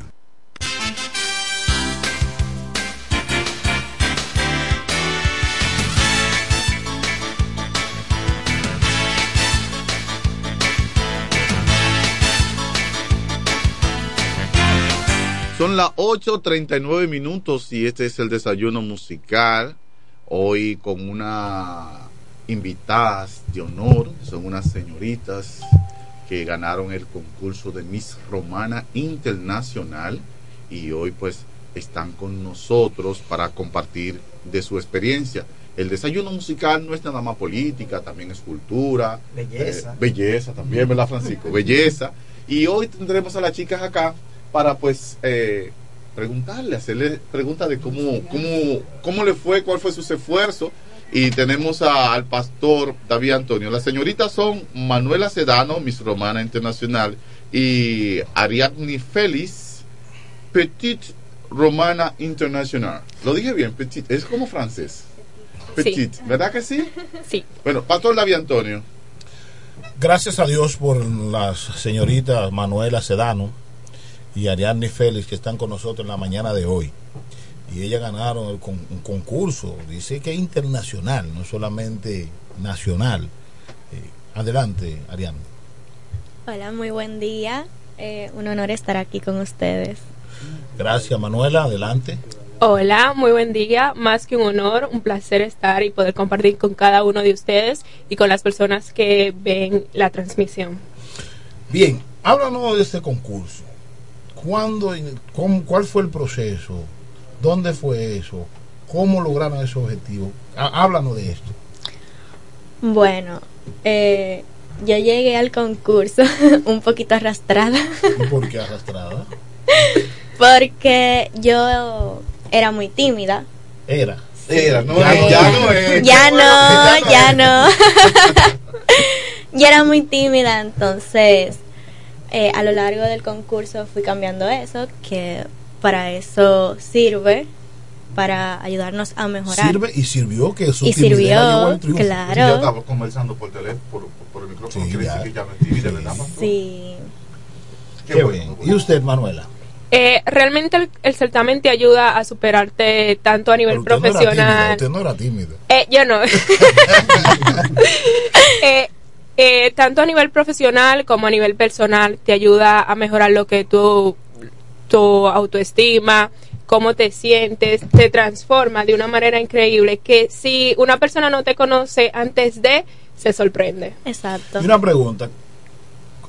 Son las 8.39 minutos y este es el desayuno musical. Hoy con una invitadas de honor, son unas señoritas que ganaron el concurso de Miss Romana Internacional y hoy pues están con nosotros para compartir de su experiencia. El desayuno musical no es nada más política, también es cultura, Belleza. eh, belleza también, ¿verdad, Francisco? Belleza. Y hoy tendremos a las chicas acá para pues eh, preguntarle, hacerle preguntas de cómo, cómo, cómo le fue, cuál fue su esfuerzo. Y tenemos a- al pastor David Antonio. Las señoritas son Manuela Sedano, Miss Romana Internacional, y Ariadne Félix, Petit Romana Internacional. Lo dije bien, Petit, es como francés. Petit, ¿verdad que sí? Sí. Bueno, pastor David Antonio. Gracias a Dios por las señoritas Manuela Sedano y Ariadne Félix que están con nosotros en la mañana de hoy. Y ellas ganaron el con- un concurso, dice que internacional, no solamente nacional. Eh, adelante, Ariadne. Hola, muy buen día. Eh, un honor estar aquí con ustedes. Gracias, Manuela, adelante. Hola, muy buen día. Más que un honor, un placer estar y poder compartir con cada uno de ustedes y con las personas que ven la transmisión. Bien, háblanos de este concurso. ¿Cuándo, cómo- ¿Cuál fue el proceso? ¿Dónde fue eso? ¿Cómo lograron ese objetivo? Há- Háblanos de esto. Bueno, eh, yo llegué al concurso un poquito arrastrada ¿Y por qué arrastrada? porque yo era muy tímida. Era. Era, no, Eh, ya no es. Ya no, ya no. Yo era muy tímida, entonces eh, a lo largo del concurso fui cambiando eso, que para eso sirve, para ayudarnos a mejorar. Sirve y sirvió que su Y sirvió, claro. Ya estaba conversando por teléfono, por, por el micrófono. quiere decir que ya pastor? Sí. Qué bien. ¿Y usted, Manuela? Eh, realmente el, el certamen te ayuda a superarte tanto a nivel Pero usted no era tímida, profesional. usted no era tímida. Eh, yo no. Eh, eh, tanto a nivel profesional como a nivel personal te ayuda a mejorar lo que tú, tu autoestima, cómo te sientes, te transforma de una manera increíble que si una persona no te conoce antes de, se sorprende. Exacto. Y una pregunta.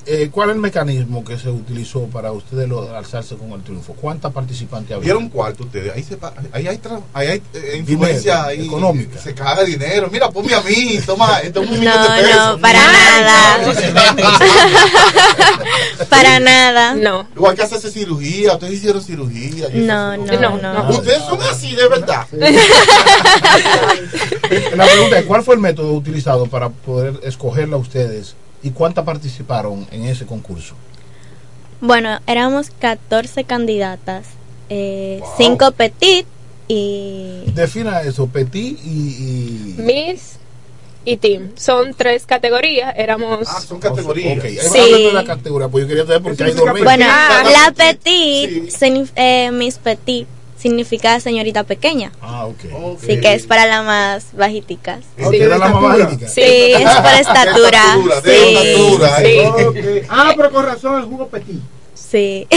Eh, ¿Cuál es el mecanismo que se utilizó para ustedes lo- alzarse con el triunfo? ¿Cuántas participantes había? ¿Vieron cuarto ustedes? Ahí, se pa- ahí hay, tra- ahí hay eh, influencia Dinero, ahí, económica. Se caga dinero. Mira, ponme a mí, toma, toma un millón No, de pesos. no, para nada. para nada. No. Igual que hacerse cirugía, ustedes hicieron cirugía. No, no, cosas. no. Ustedes son así, de verdad. La pregunta es, ¿cuál fue el método utilizado para poder escogerla a ustedes? ¿Y cuántas participaron en ese concurso? Bueno, éramos 14 candidatas, eh, 5 petit y... Defina eso, petit y... y- Miss y Team. Son tres categorías. Éramos. Ah, son categorías. Ok, ahí Sí. de la categoría, pues yo quería saber por qué hay dos. Bueno, Ah, la petit, signif- eh, Miss Petit, significa señorita pequeña. Ah, ok. Así que es para las más bajiticas. Ok, era la más bajítica. Sí, es por estatura. Sí. estatura, Sí. eh. Ah, pero con razón el jugo petit. Sí.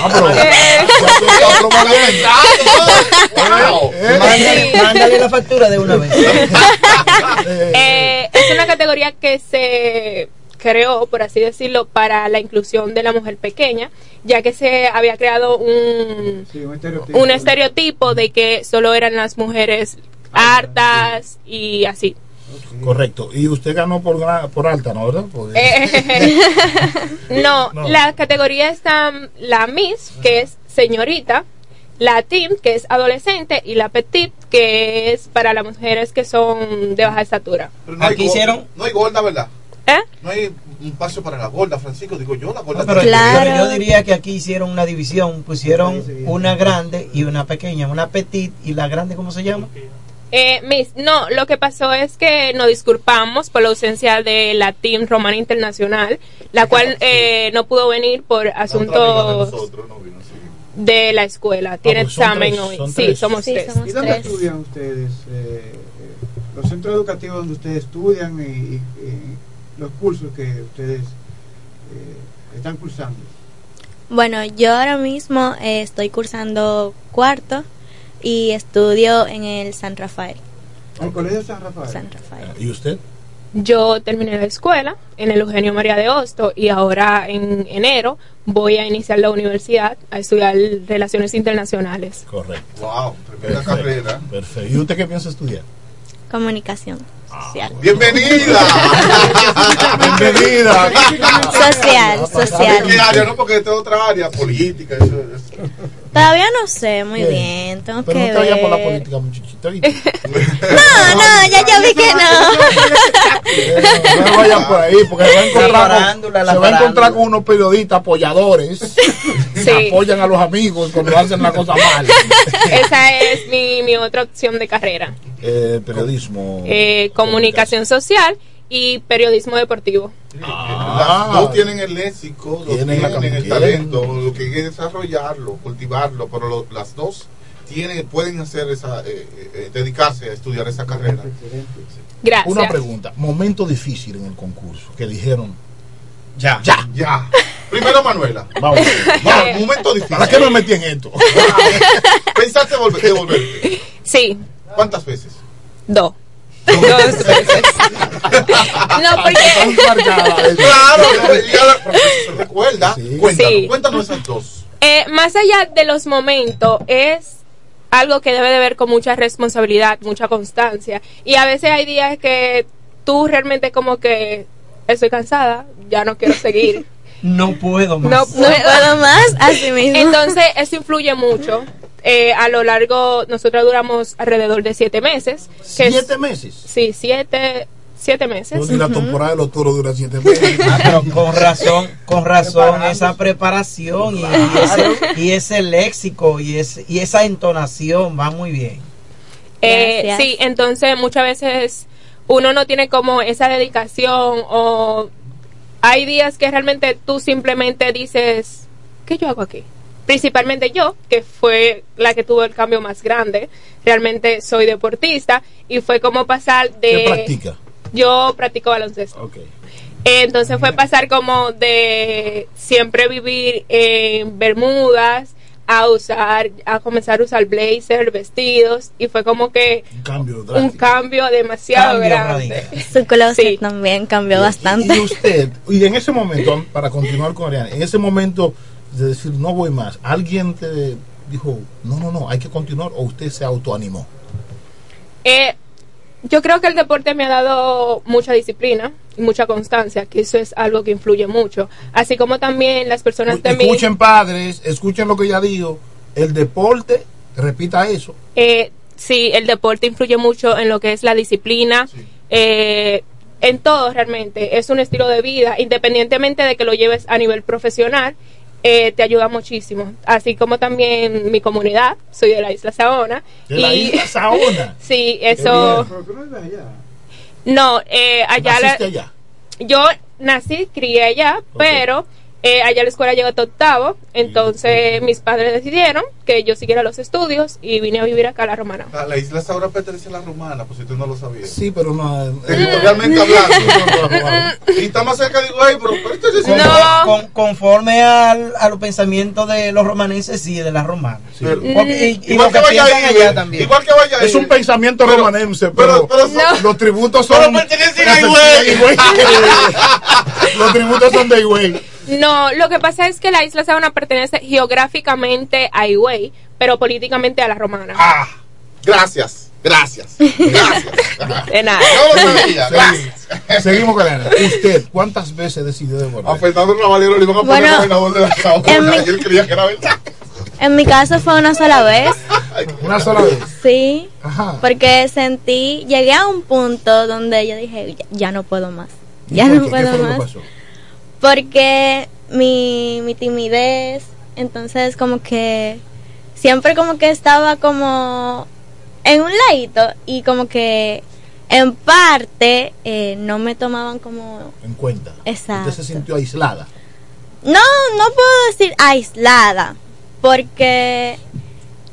Ah, pero- mándale la factura de una vez. Eh, es una categoría que se creó, por así decirlo, para la inclusión de la mujer pequeña, ya que se había creado un, Sí, un estereotipo. un estereotipo de que solo eran las mujeres hartas y así. Correcto. Y usted ganó por, por alta, ¿no? ¿Verdad? Eh, no, No. la categoría está la Miss, que es señorita, la teen, que es adolescente, y la petit, que es para las mujeres que son de baja estatura. Pero no Aquí hicieron- No hay gorda, ¿verdad? ¿Eh? No hay un paso para la gorda, Francisco. Digo yo, la gorda. Pero, tiene- pero yo diría que aquí hicieron una división, pusieron una grande y una pequeña, una petit y la grande, ¿cómo se llama? Eh, Miss, no, lo que pasó es que nos disculpamos por la ausencia de la Team Romana Internacional, la cual eh, no pudo venir por asuntos de la escuela. Tiene porque son examen tres, hoy. Sí, somos Sí, tres. ¿Y dónde estudian ustedes? Eh, eh, los centros educativos donde ustedes estudian y, y- y los cursos que ustedes eh, están cursando. Bueno, yo ahora mismo eh, estoy cursando cuarto y estudio en el San Rafael. ¿El Colegio San Rafael? San Rafael. ¿Y usted? Yo terminé la escuela en el Eugenio María de Hosto y ahora en enero voy a iniciar la universidad a estudiar Relaciones Internacionales. Correcto. Wow, tremenda carrera. Perfecto. ¿Y usted qué piensa estudiar? Comunicación social. ¡Bienvenida! ¡Bienvenida! Social, social. ¿De qué área? No, porque esta es otra área, política. Eso, eso. Todavía no sé muy Bien. bien, tengo Pero que no te vayas por la ver. política, muchachita. No, no, ya yo vi que no. No vayan por ahí, porque se va a encontrar, con, se va a encontrar con unos periodistas apoyadores que apoyan a los amigos cuando hacen la cosa mal. Esa es mi, mi otra opción de carrera. Eh, periodismo. Eh, comunicación social y periodismo deportivo. Las dos tienen el léxico, Tienen tienen, el talento, lo que hay que desarrollarlo, cultivarlo, pero lo- las dos tienen, pueden hacer esa, eh, eh, dedicarse a estudiar esa carrera. Gracias. Una pregunta. Momento difícil en el concurso. Que dijeron. Ya. Ya. Ya. Primero, Manuela. Vamos. Vamos, momento difícil. ¿Para qué me metí en esto? ¿Pensaste volver, devolverte? Sí, ¿Cuántas veces? dos. Dos veces. No, porque... Claro, profesor, se recuerda. Cuéntanos, Sí. cuéntanos esas dos. Eh, más allá de los momentos, es algo que debe de ver con mucha responsabilidad, mucha constancia. Y a veces hay días que tú realmente como que estoy cansada, ya no quiero seguir. No puedo más. No puedo más, así mismo. Entonces, eso influye mucho. Eh, a lo largo, nosotros duramos alrededor de siete meses. que es- ¿Siete meses? Sí, siete, siete meses. Pues, y la temporada de los toros dura siete meses. Ah, pero con razón, con razón, esa preparación y, y ese, y ese léxico y, ese, y esa entonación va muy bien. Eh, sí, entonces muchas veces uno no tiene como esa dedicación o hay días que realmente tú simplemente dices, ¿qué yo hago aquí? Principalmente yo, que fue la que tuvo el cambio más grande. Realmente soy deportista y fue como pasar de... ¿Qué practica? Yo practico baloncesto. Entonces fue pasar como de siempre vivir en Bermudas a usar, a comenzar a usar blazer, vestidos y fue como que Cambio un cambio demasiado Cambio grande. Su closet también cambió bastante. Y usted, y en ese momento, para continuar con Ariana, en ese momento de decir no voy más, ¿alguien te dijo no, no, no, hay que continuar o usted se autoanimó? Eh, yo creo que el deporte me ha dado mucha disciplina y mucha constancia, que eso es algo que influye mucho. Así como también las personas de. Escuchen padres, escuchen lo que ella dijo, el deporte, repita eso, Eh, sí, el deporte influye mucho en lo que es la disciplina, eh, en todo realmente. Es un estilo de vida, independientemente de que lo lleves a nivel profesional, eh, te ayuda muchísimo. Así como también mi comunidad, soy de la isla Saona. de la y- isla Saona. sí, eso... No vives allá. No, eh, allá, la- ¿Naciste allá? Yo nací, crié allá, pero eh, allá la escuela llegó hasta octavo, entonces mis padres decidieron que yo siguiera los estudios y vine a vivir acá a la Romana. La, la isla ahora pertenece a la romana, pues si tú no lo sabías. Sí, pero no. Territorialmente hablando. y está más cerca de Higüey, pero, pero esto es Con- con- conforme al, a los pensamientos de los romanenses y de las romanas. Porque- y, y Igual que, vaya ahí, allá eh, también. igual que vaya Es un pensamiento romanense, pero, pero son- los tributos son. Pero pertenecen a Higüey. los tributos son de Higüey. No, lo que pasa es que la isla Saona pertenece geográficamente a Higüey, pero políticamente a la Romana. Gracias, gracias, gracias. De nada. No lo sabía, gracias. Seguimos con Ariana. Usted, ¿cuántas veces decidió devolver? A Fernando Ravalero le iban a poner Bueno, gobernador de la mi- y él creía que era verdad. En mi caso fue una sola vez. Una sola vez. Sí. Ajá. Porque sentí, llegué a un punto donde yo dije, ya, ya no puedo más. ¿Y Ya no puedo fue lo que más. pasó? Porque mi, mi timidez, entonces como que siempre como que estaba como en un ladito y como que en parte eh, no me tomaban como... En cuenta. Exacto. Usted se sintió aislada. No, no puedo decir aislada, porque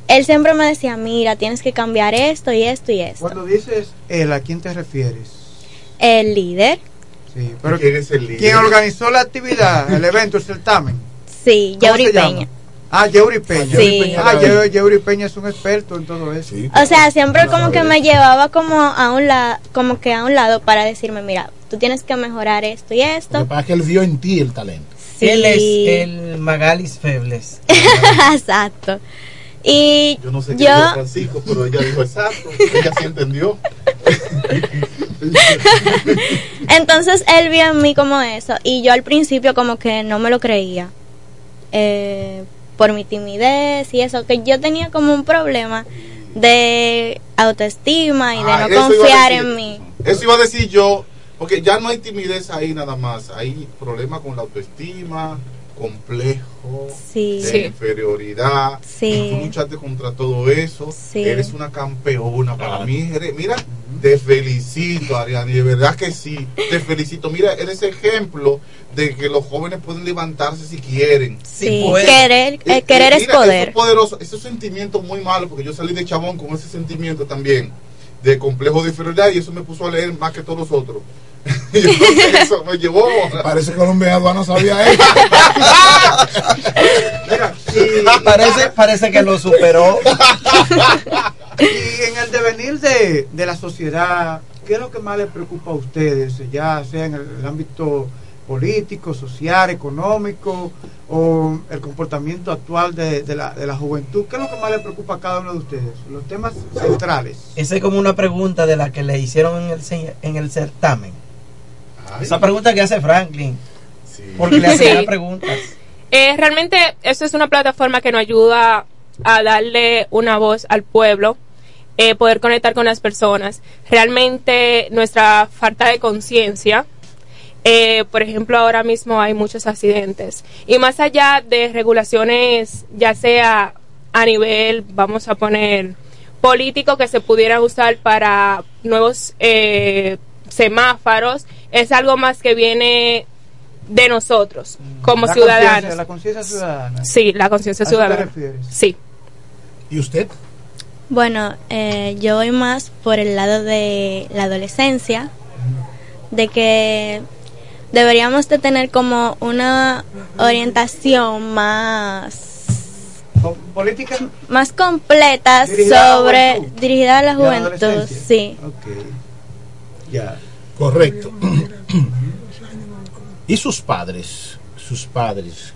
él siempre me decía, mira, tienes que cambiar esto y esto y esto. Cuando dices él, ¿a quién te refieres? El líder, Sí, pero ¿Quién es el líder? ¿quién organizó la actividad, el evento, el certamen? sí, ¿Cómo Yauri se llama? Peña. Ah, Yeuri Peña. Sí. Ah, Ye- Yeuri Peña es un experto en todo eso. O sea, siempre como que me llevaba como a un lado, como que a un lado para decirme, mira, tú tienes que mejorar esto y Lo esto. que pasa es que él vio en ti el talento. Sí. Él es el Magalis Febles. Exacto. Y Yo no sé qué yo, dijo Francisco, pero ella dijo exacto. Ella sí entendió. entonces él vio en mí como eso y yo al principio como que no me lo creía. Eh, por mi timidez y eso, que yo tenía como un problema de autoestima y de Ah, no confiar decir. en mí. Eso iba a decir yo, porque ya no hay timidez ahí nada más, hay problemas con la autoestima, complejo, Sí. de Sí. inferioridad. Sí. Tú luchaste contra todo eso, Sí. eres una campeona. Para mí, eres- mira, te felicito, Ariane, de verdad que sí, te felicito. Mira, eres ejemplo de que los jóvenes pueden levantarse si quieren. Sí, querer, Eh, eh, querer eh, es poder. Eso es poderoso, ese sentimiento muy malo, porque yo salí de chabón con ese sentimiento también, de complejo de inferioridad, y eso me puso a leer más que todos los otros. Eso me llevó. Parece que los aduana sabía eso. parece, parece que lo superó. Y en el devenir de, de la sociedad, ¿qué es lo que más les preocupa a ustedes? Ya sea en el, el ámbito político, social, económico o el comportamiento actual de, de la, de la juventud. ¿Qué es lo que más les preocupa a cada uno de ustedes? Los temas centrales. Esa es como una pregunta de la que le hicieron en el, en el certamen. Esa pregunta que hace Franklin. Porque le hacen Sí. preguntas. Eh, realmente eso es una plataforma que nos ayuda a darle una voz al pueblo, eh, poder conectar con las personas. Realmente nuestra falta de conciencia, eh, por ejemplo, ahora mismo hay muchos accidentes. Y más allá de regulaciones, ya sea a nivel, vamos a poner, político que se pudieran usar para nuevos eh, semáforos, es algo más que viene de nosotros como La ciudadanos. conciencia, La conciencia ciudadana. Sí, la conciencia ¿A te ciudadana. refieres? Sí. ¿Y usted? Bueno, eh, yo voy más por el lado de la adolescencia, de que deberíamos de tener como una orientación más Po- Política más completa Dirigida a sobre juventud. dirigida a la a juventud, sí. Ya. Correcto. ¿Y sus padres? Sus padres,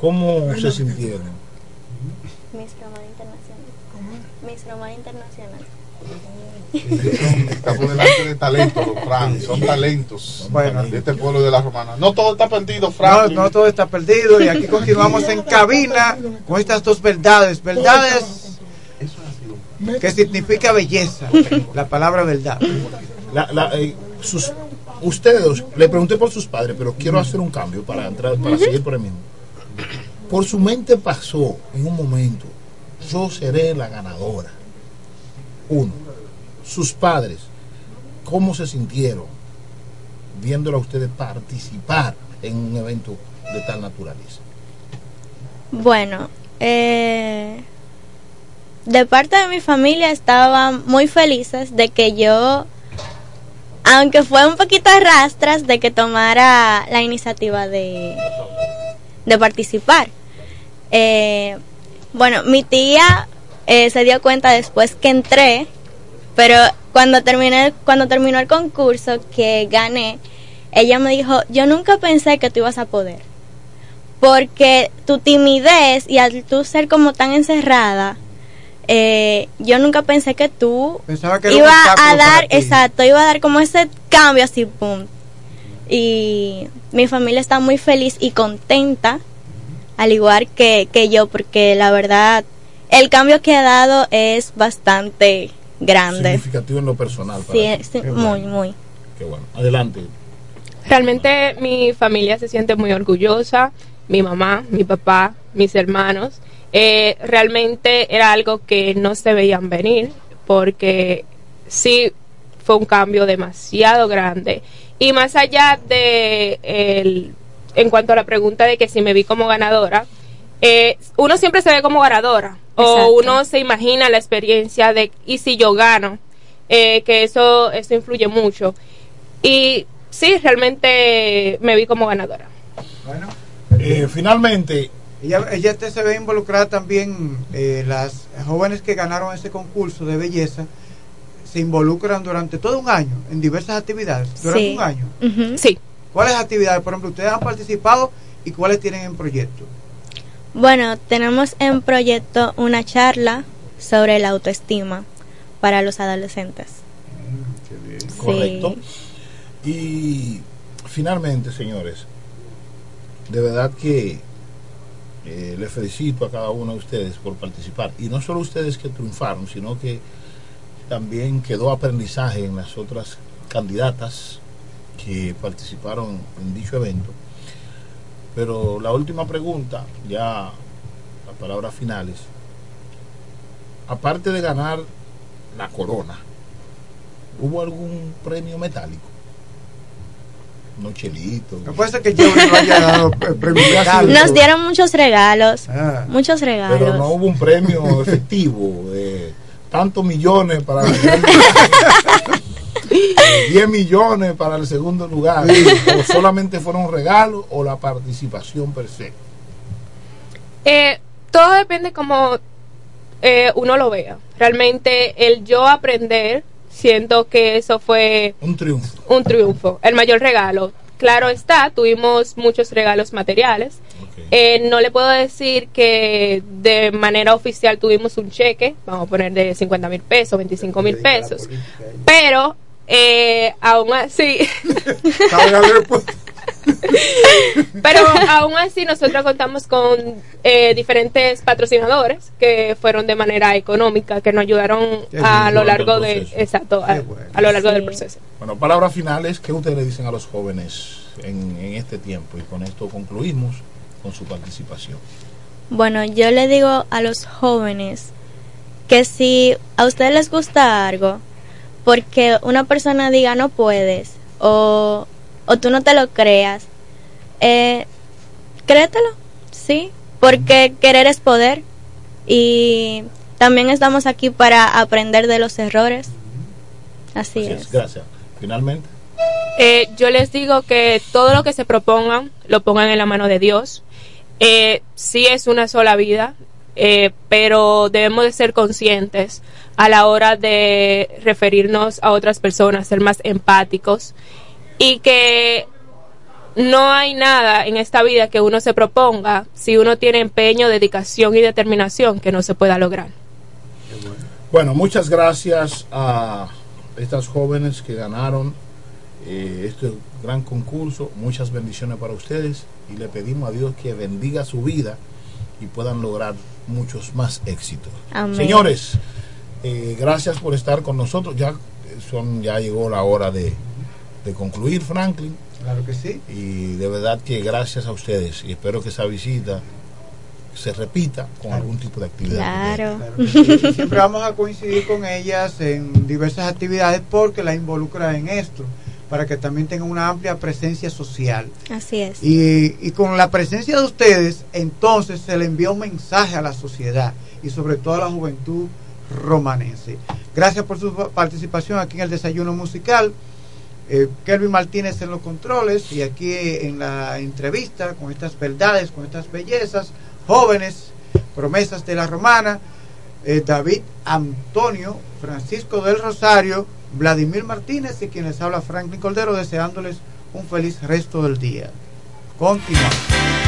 ¿cómo se sintieron? Miss Romana Internacional. Miss Romana Internacional. Estamos delante de talentos, los Frank, son talentos Bueno. de este pueblo de la romana. No todo está perdido, No, Frank. no todo está perdido y aquí continuamos en cabina con estas dos verdades. Verdades que significa belleza, la palabra verdad. La- la, eh, sus, ustedes, le pregunté por sus padres, pero quiero hacer un cambio para entrar, para seguir por el mismo. Por su mente pasó en un momento, yo seré la ganadora. Uno, sus padres, ¿cómo se sintieron viéndola a ustedes participar en un evento de tal naturaleza? Bueno, eh, de parte de mi familia estaban muy felices de que yo, aunque fue un poquito a rastras, de que tomara la iniciativa de, de participar. Eh, bueno, mi tía eh, se dio cuenta después que entré, pero cuando terminé, cuando terminó el concurso que gané, ella me dijo, yo nunca pensé que tú ibas a poder porque tu timidez y al tú ser como tan encerrada, eh, yo nunca pensé que tú Pensaba que iba a dar, exacto, iba a dar como ese cambio así, pum. Y mi familia está muy feliz y contenta al igual que, que yo, porque la verdad, el cambio que ha dado es bastante grande. Significativo en lo personal. para Sí, muy, bueno, muy. Qué bueno. Adelante. Realmente mi familia se siente muy orgullosa, mi mamá, mi papá, mis hermanos. Eh, realmente era algo que no se veían venir porque sí fue un cambio demasiado grande. Y más allá de el, en cuanto a la pregunta de que si me vi como ganadora, eh, uno siempre se ve como ganadora o uno se imagina la experiencia de y si yo gano, eh, que eso, eso influye mucho. Y sí, realmente me vi como ganadora. Bueno, Eh, finalmente, ella, ella te se ve involucrada también, eh, las jóvenes que ganaron ese concurso de belleza se involucran durante todo un año en diversas actividades. Durante Sí. un año. Sí. ¿Cuáles actividades, por ejemplo, ustedes han participado y cuáles tienen en proyecto? Bueno, tenemos en proyecto una charla sobre la autoestima para los adolescentes. correcto. Y finalmente, señores, de verdad que eh, le felicito a cada uno de ustedes por participar. Y no solo ustedes que triunfaron, sino que también quedó aprendizaje en las otras candidatas que participaron en dicho evento. Pero la última pregunta, ya las palabras finales, aparte de ganar la corona, ¿hubo algún premio metálico? No chelito. No puede ser que yo no haya dado eh, premio. Nos dieron muchos regalos, Ah. muchos regalos. Pero no hubo un premio efectivo de tantos millones para el 10 millones para el segundo lugar. O solamente fueron regalos o la participación per se. Eh, todo depende como eh, uno lo vea. Realmente el yo aprender, siento que eso fue Un triunfo. un triunfo, el mayor regalo. Claro está, tuvimos muchos regalos materiales. Eh, no le puedo decir que de manera oficial tuvimos un cheque, vamos a poner de 50 mil pesos, 25 mil pesos, pero eh, aún así, pero aún así nosotros contamos con eh, diferentes patrocinadores que fueron de manera económica, que nos ayudaron Qué a lo largo de, exacto, a, a lo largo del proceso. Bueno, palabras finales, ¿qué ustedes le dicen a los jóvenes en, en este tiempo? Y con esto concluimos con su participación. Bueno, yo le digo a los jóvenes que si a ustedes les gusta algo, porque una persona diga no puedes o, o tú no te lo creas, eh, créetelo, sí, porque querer es poder y también estamos aquí para aprender de los errores. Así Así es. es, gracias. Finalmente, Eh, yo les digo que todo lo que se propongan, lo pongan en la mano de Dios. Eh, sí es una sola vida, eh, pero debemos de ser conscientes a la hora de referirnos a otras personas, ser más empáticos y que no hay nada en esta vida que uno se proponga si uno tiene empeño, dedicación y determinación que no se pueda lograr. Bueno, muchas gracias a estas jóvenes que ganaron eh, este gran concurso. Muchas bendiciones para ustedes y le pedimos a Dios que bendiga su vida y puedan lograr muchos más éxitos. Amén. Señores, eh, gracias por estar con nosotros. Ya son ya llegó la hora de, de concluir, Franklin. Claro que sí. Y de verdad que gracias a ustedes y espero que esa visita se repita con algún tipo de actividad. Claro. Sí. Siempre vamos a coincidir con ellas en diversas actividades porque la involucra en esto, para que también tengan una amplia presencia social. Así es. Y, y con la presencia de ustedes, entonces se le envía un mensaje a la sociedad y sobre todo a la juventud romanense. Gracias por su participación aquí en el desayuno musical. Eh, Kelvin Martínez en los controles y aquí en la entrevista con estas verdades, con estas bellezas, jóvenes, promesas de la romana, eh, David Antonio, Francisco del Rosario, Vladimir Martínez y quienes habla Franklin Cordero deseándoles un feliz resto del día. Continuamos.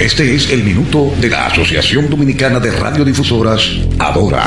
Este es el minuto de la Asociación Dominicana de Radiodifusoras, Adora.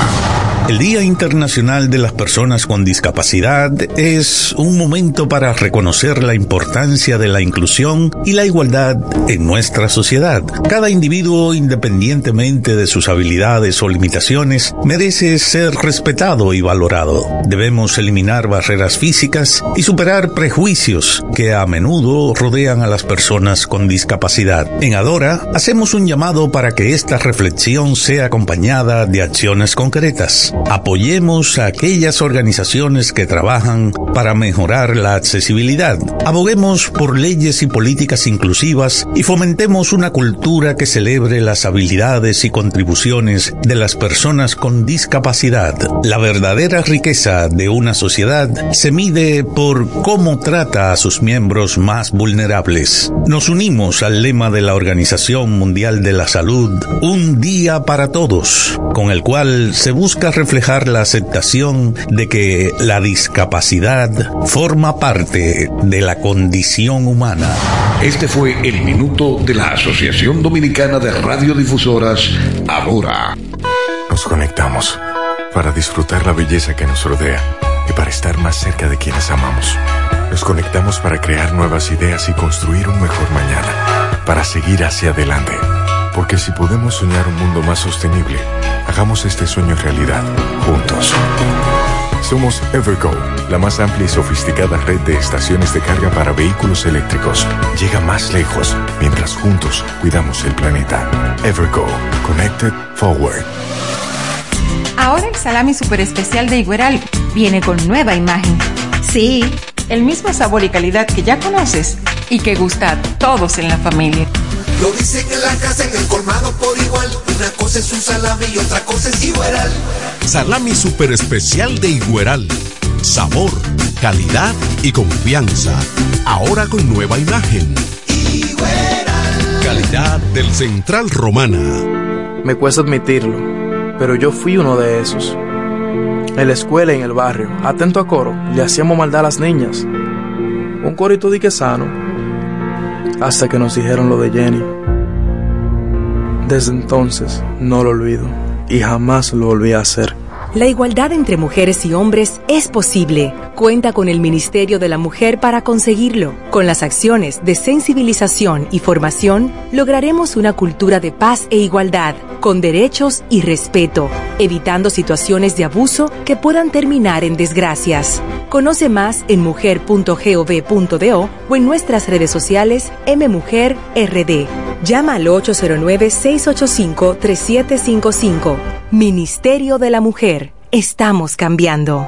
El Día Internacional de las Personas con Discapacidad es un momento para reconocer la importancia de la inclusión y la igualdad en nuestra sociedad. Cada individuo, independientemente de sus habilidades o limitaciones, merece ser respetado y valorado. Debemos eliminar barreras físicas y superar prejuicios que a menudo rodean a las personas con discapacidad. En Adora, hacemos un llamado para que esta reflexión sea acompañada de acciones concretas. Apoyemos a aquellas organizaciones que trabajan para mejorar la accesibilidad. Aboguemos por leyes y políticas inclusivas y fomentemos una cultura que celebre las habilidades y contribuciones de las personas con discapacidad. La verdadera riqueza de una sociedad se mide por cómo trata a sus miembros más vulnerables. Nos unimos al lema de la Organización Mundial de la Salud, Un día para todos, con el cual se busca reflejar la aceptación de que la discapacidad forma parte de la condición humana. Este fue el minuto de la Asociación Dominicana de Radiodifusoras, Adora. Nos conectamos para disfrutar la belleza que nos rodea y para estar más cerca de quienes amamos. Nos conectamos para crear nuevas ideas y construir un mejor mañana, para seguir hacia adelante. Porque si podemos soñar un mundo más sostenible, hagamos este sueño realidad, juntos. Somos Evergo, la más amplia y sofisticada red de estaciones de carga para vehículos eléctricos. Llega más lejos mientras juntos cuidamos el planeta. Evergo, Connected Forward. Ahora el salami super especial de Igueral viene con nueva imagen. Sí, el mismo sabor y calidad que ya conoces y que gusta a todos en la familia. Lo dicen en la casa, en el colmado por igual. Una cosa es un salami y otra cosa es Igueral. Salami super especial de Igueral. Sabor, calidad y confianza. Ahora con nueva imagen. Calidad del Central Romana. Me cuesta admitirlo, pero yo fui uno de esos. En la escuela y en el barrio, atento a coro, le hacíamos maldad a las niñas. Un corito de que sano, hasta que nos dijeron lo de Jenny. Desde entonces no lo olvido y jamás lo volví a hacer. La igualdad entre mujeres y hombres es posible. Cuenta con el Ministerio de la Mujer para conseguirlo. Con las acciones de sensibilización y formación, lograremos una cultura de paz e igualdad, con derechos y respeto, evitando situaciones de abuso que puedan terminar en desgracias. Conoce más en mujer.gov.do o en nuestras redes sociales MMujerRD. Llama al 809-685-3755. Ministerio de la Mujer. Estamos cambiando.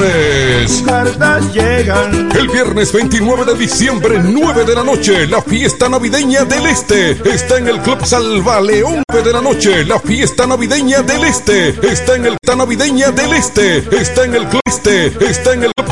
Llegan. El viernes 29 de diciembre, 9 de la noche, la fiesta navideña del Este. Está en el Club Salva León 9 de la noche, la fiesta navideña del Este. Está en el Fiesta navideña del Este. Está en el Club Este. Está en el Club Salva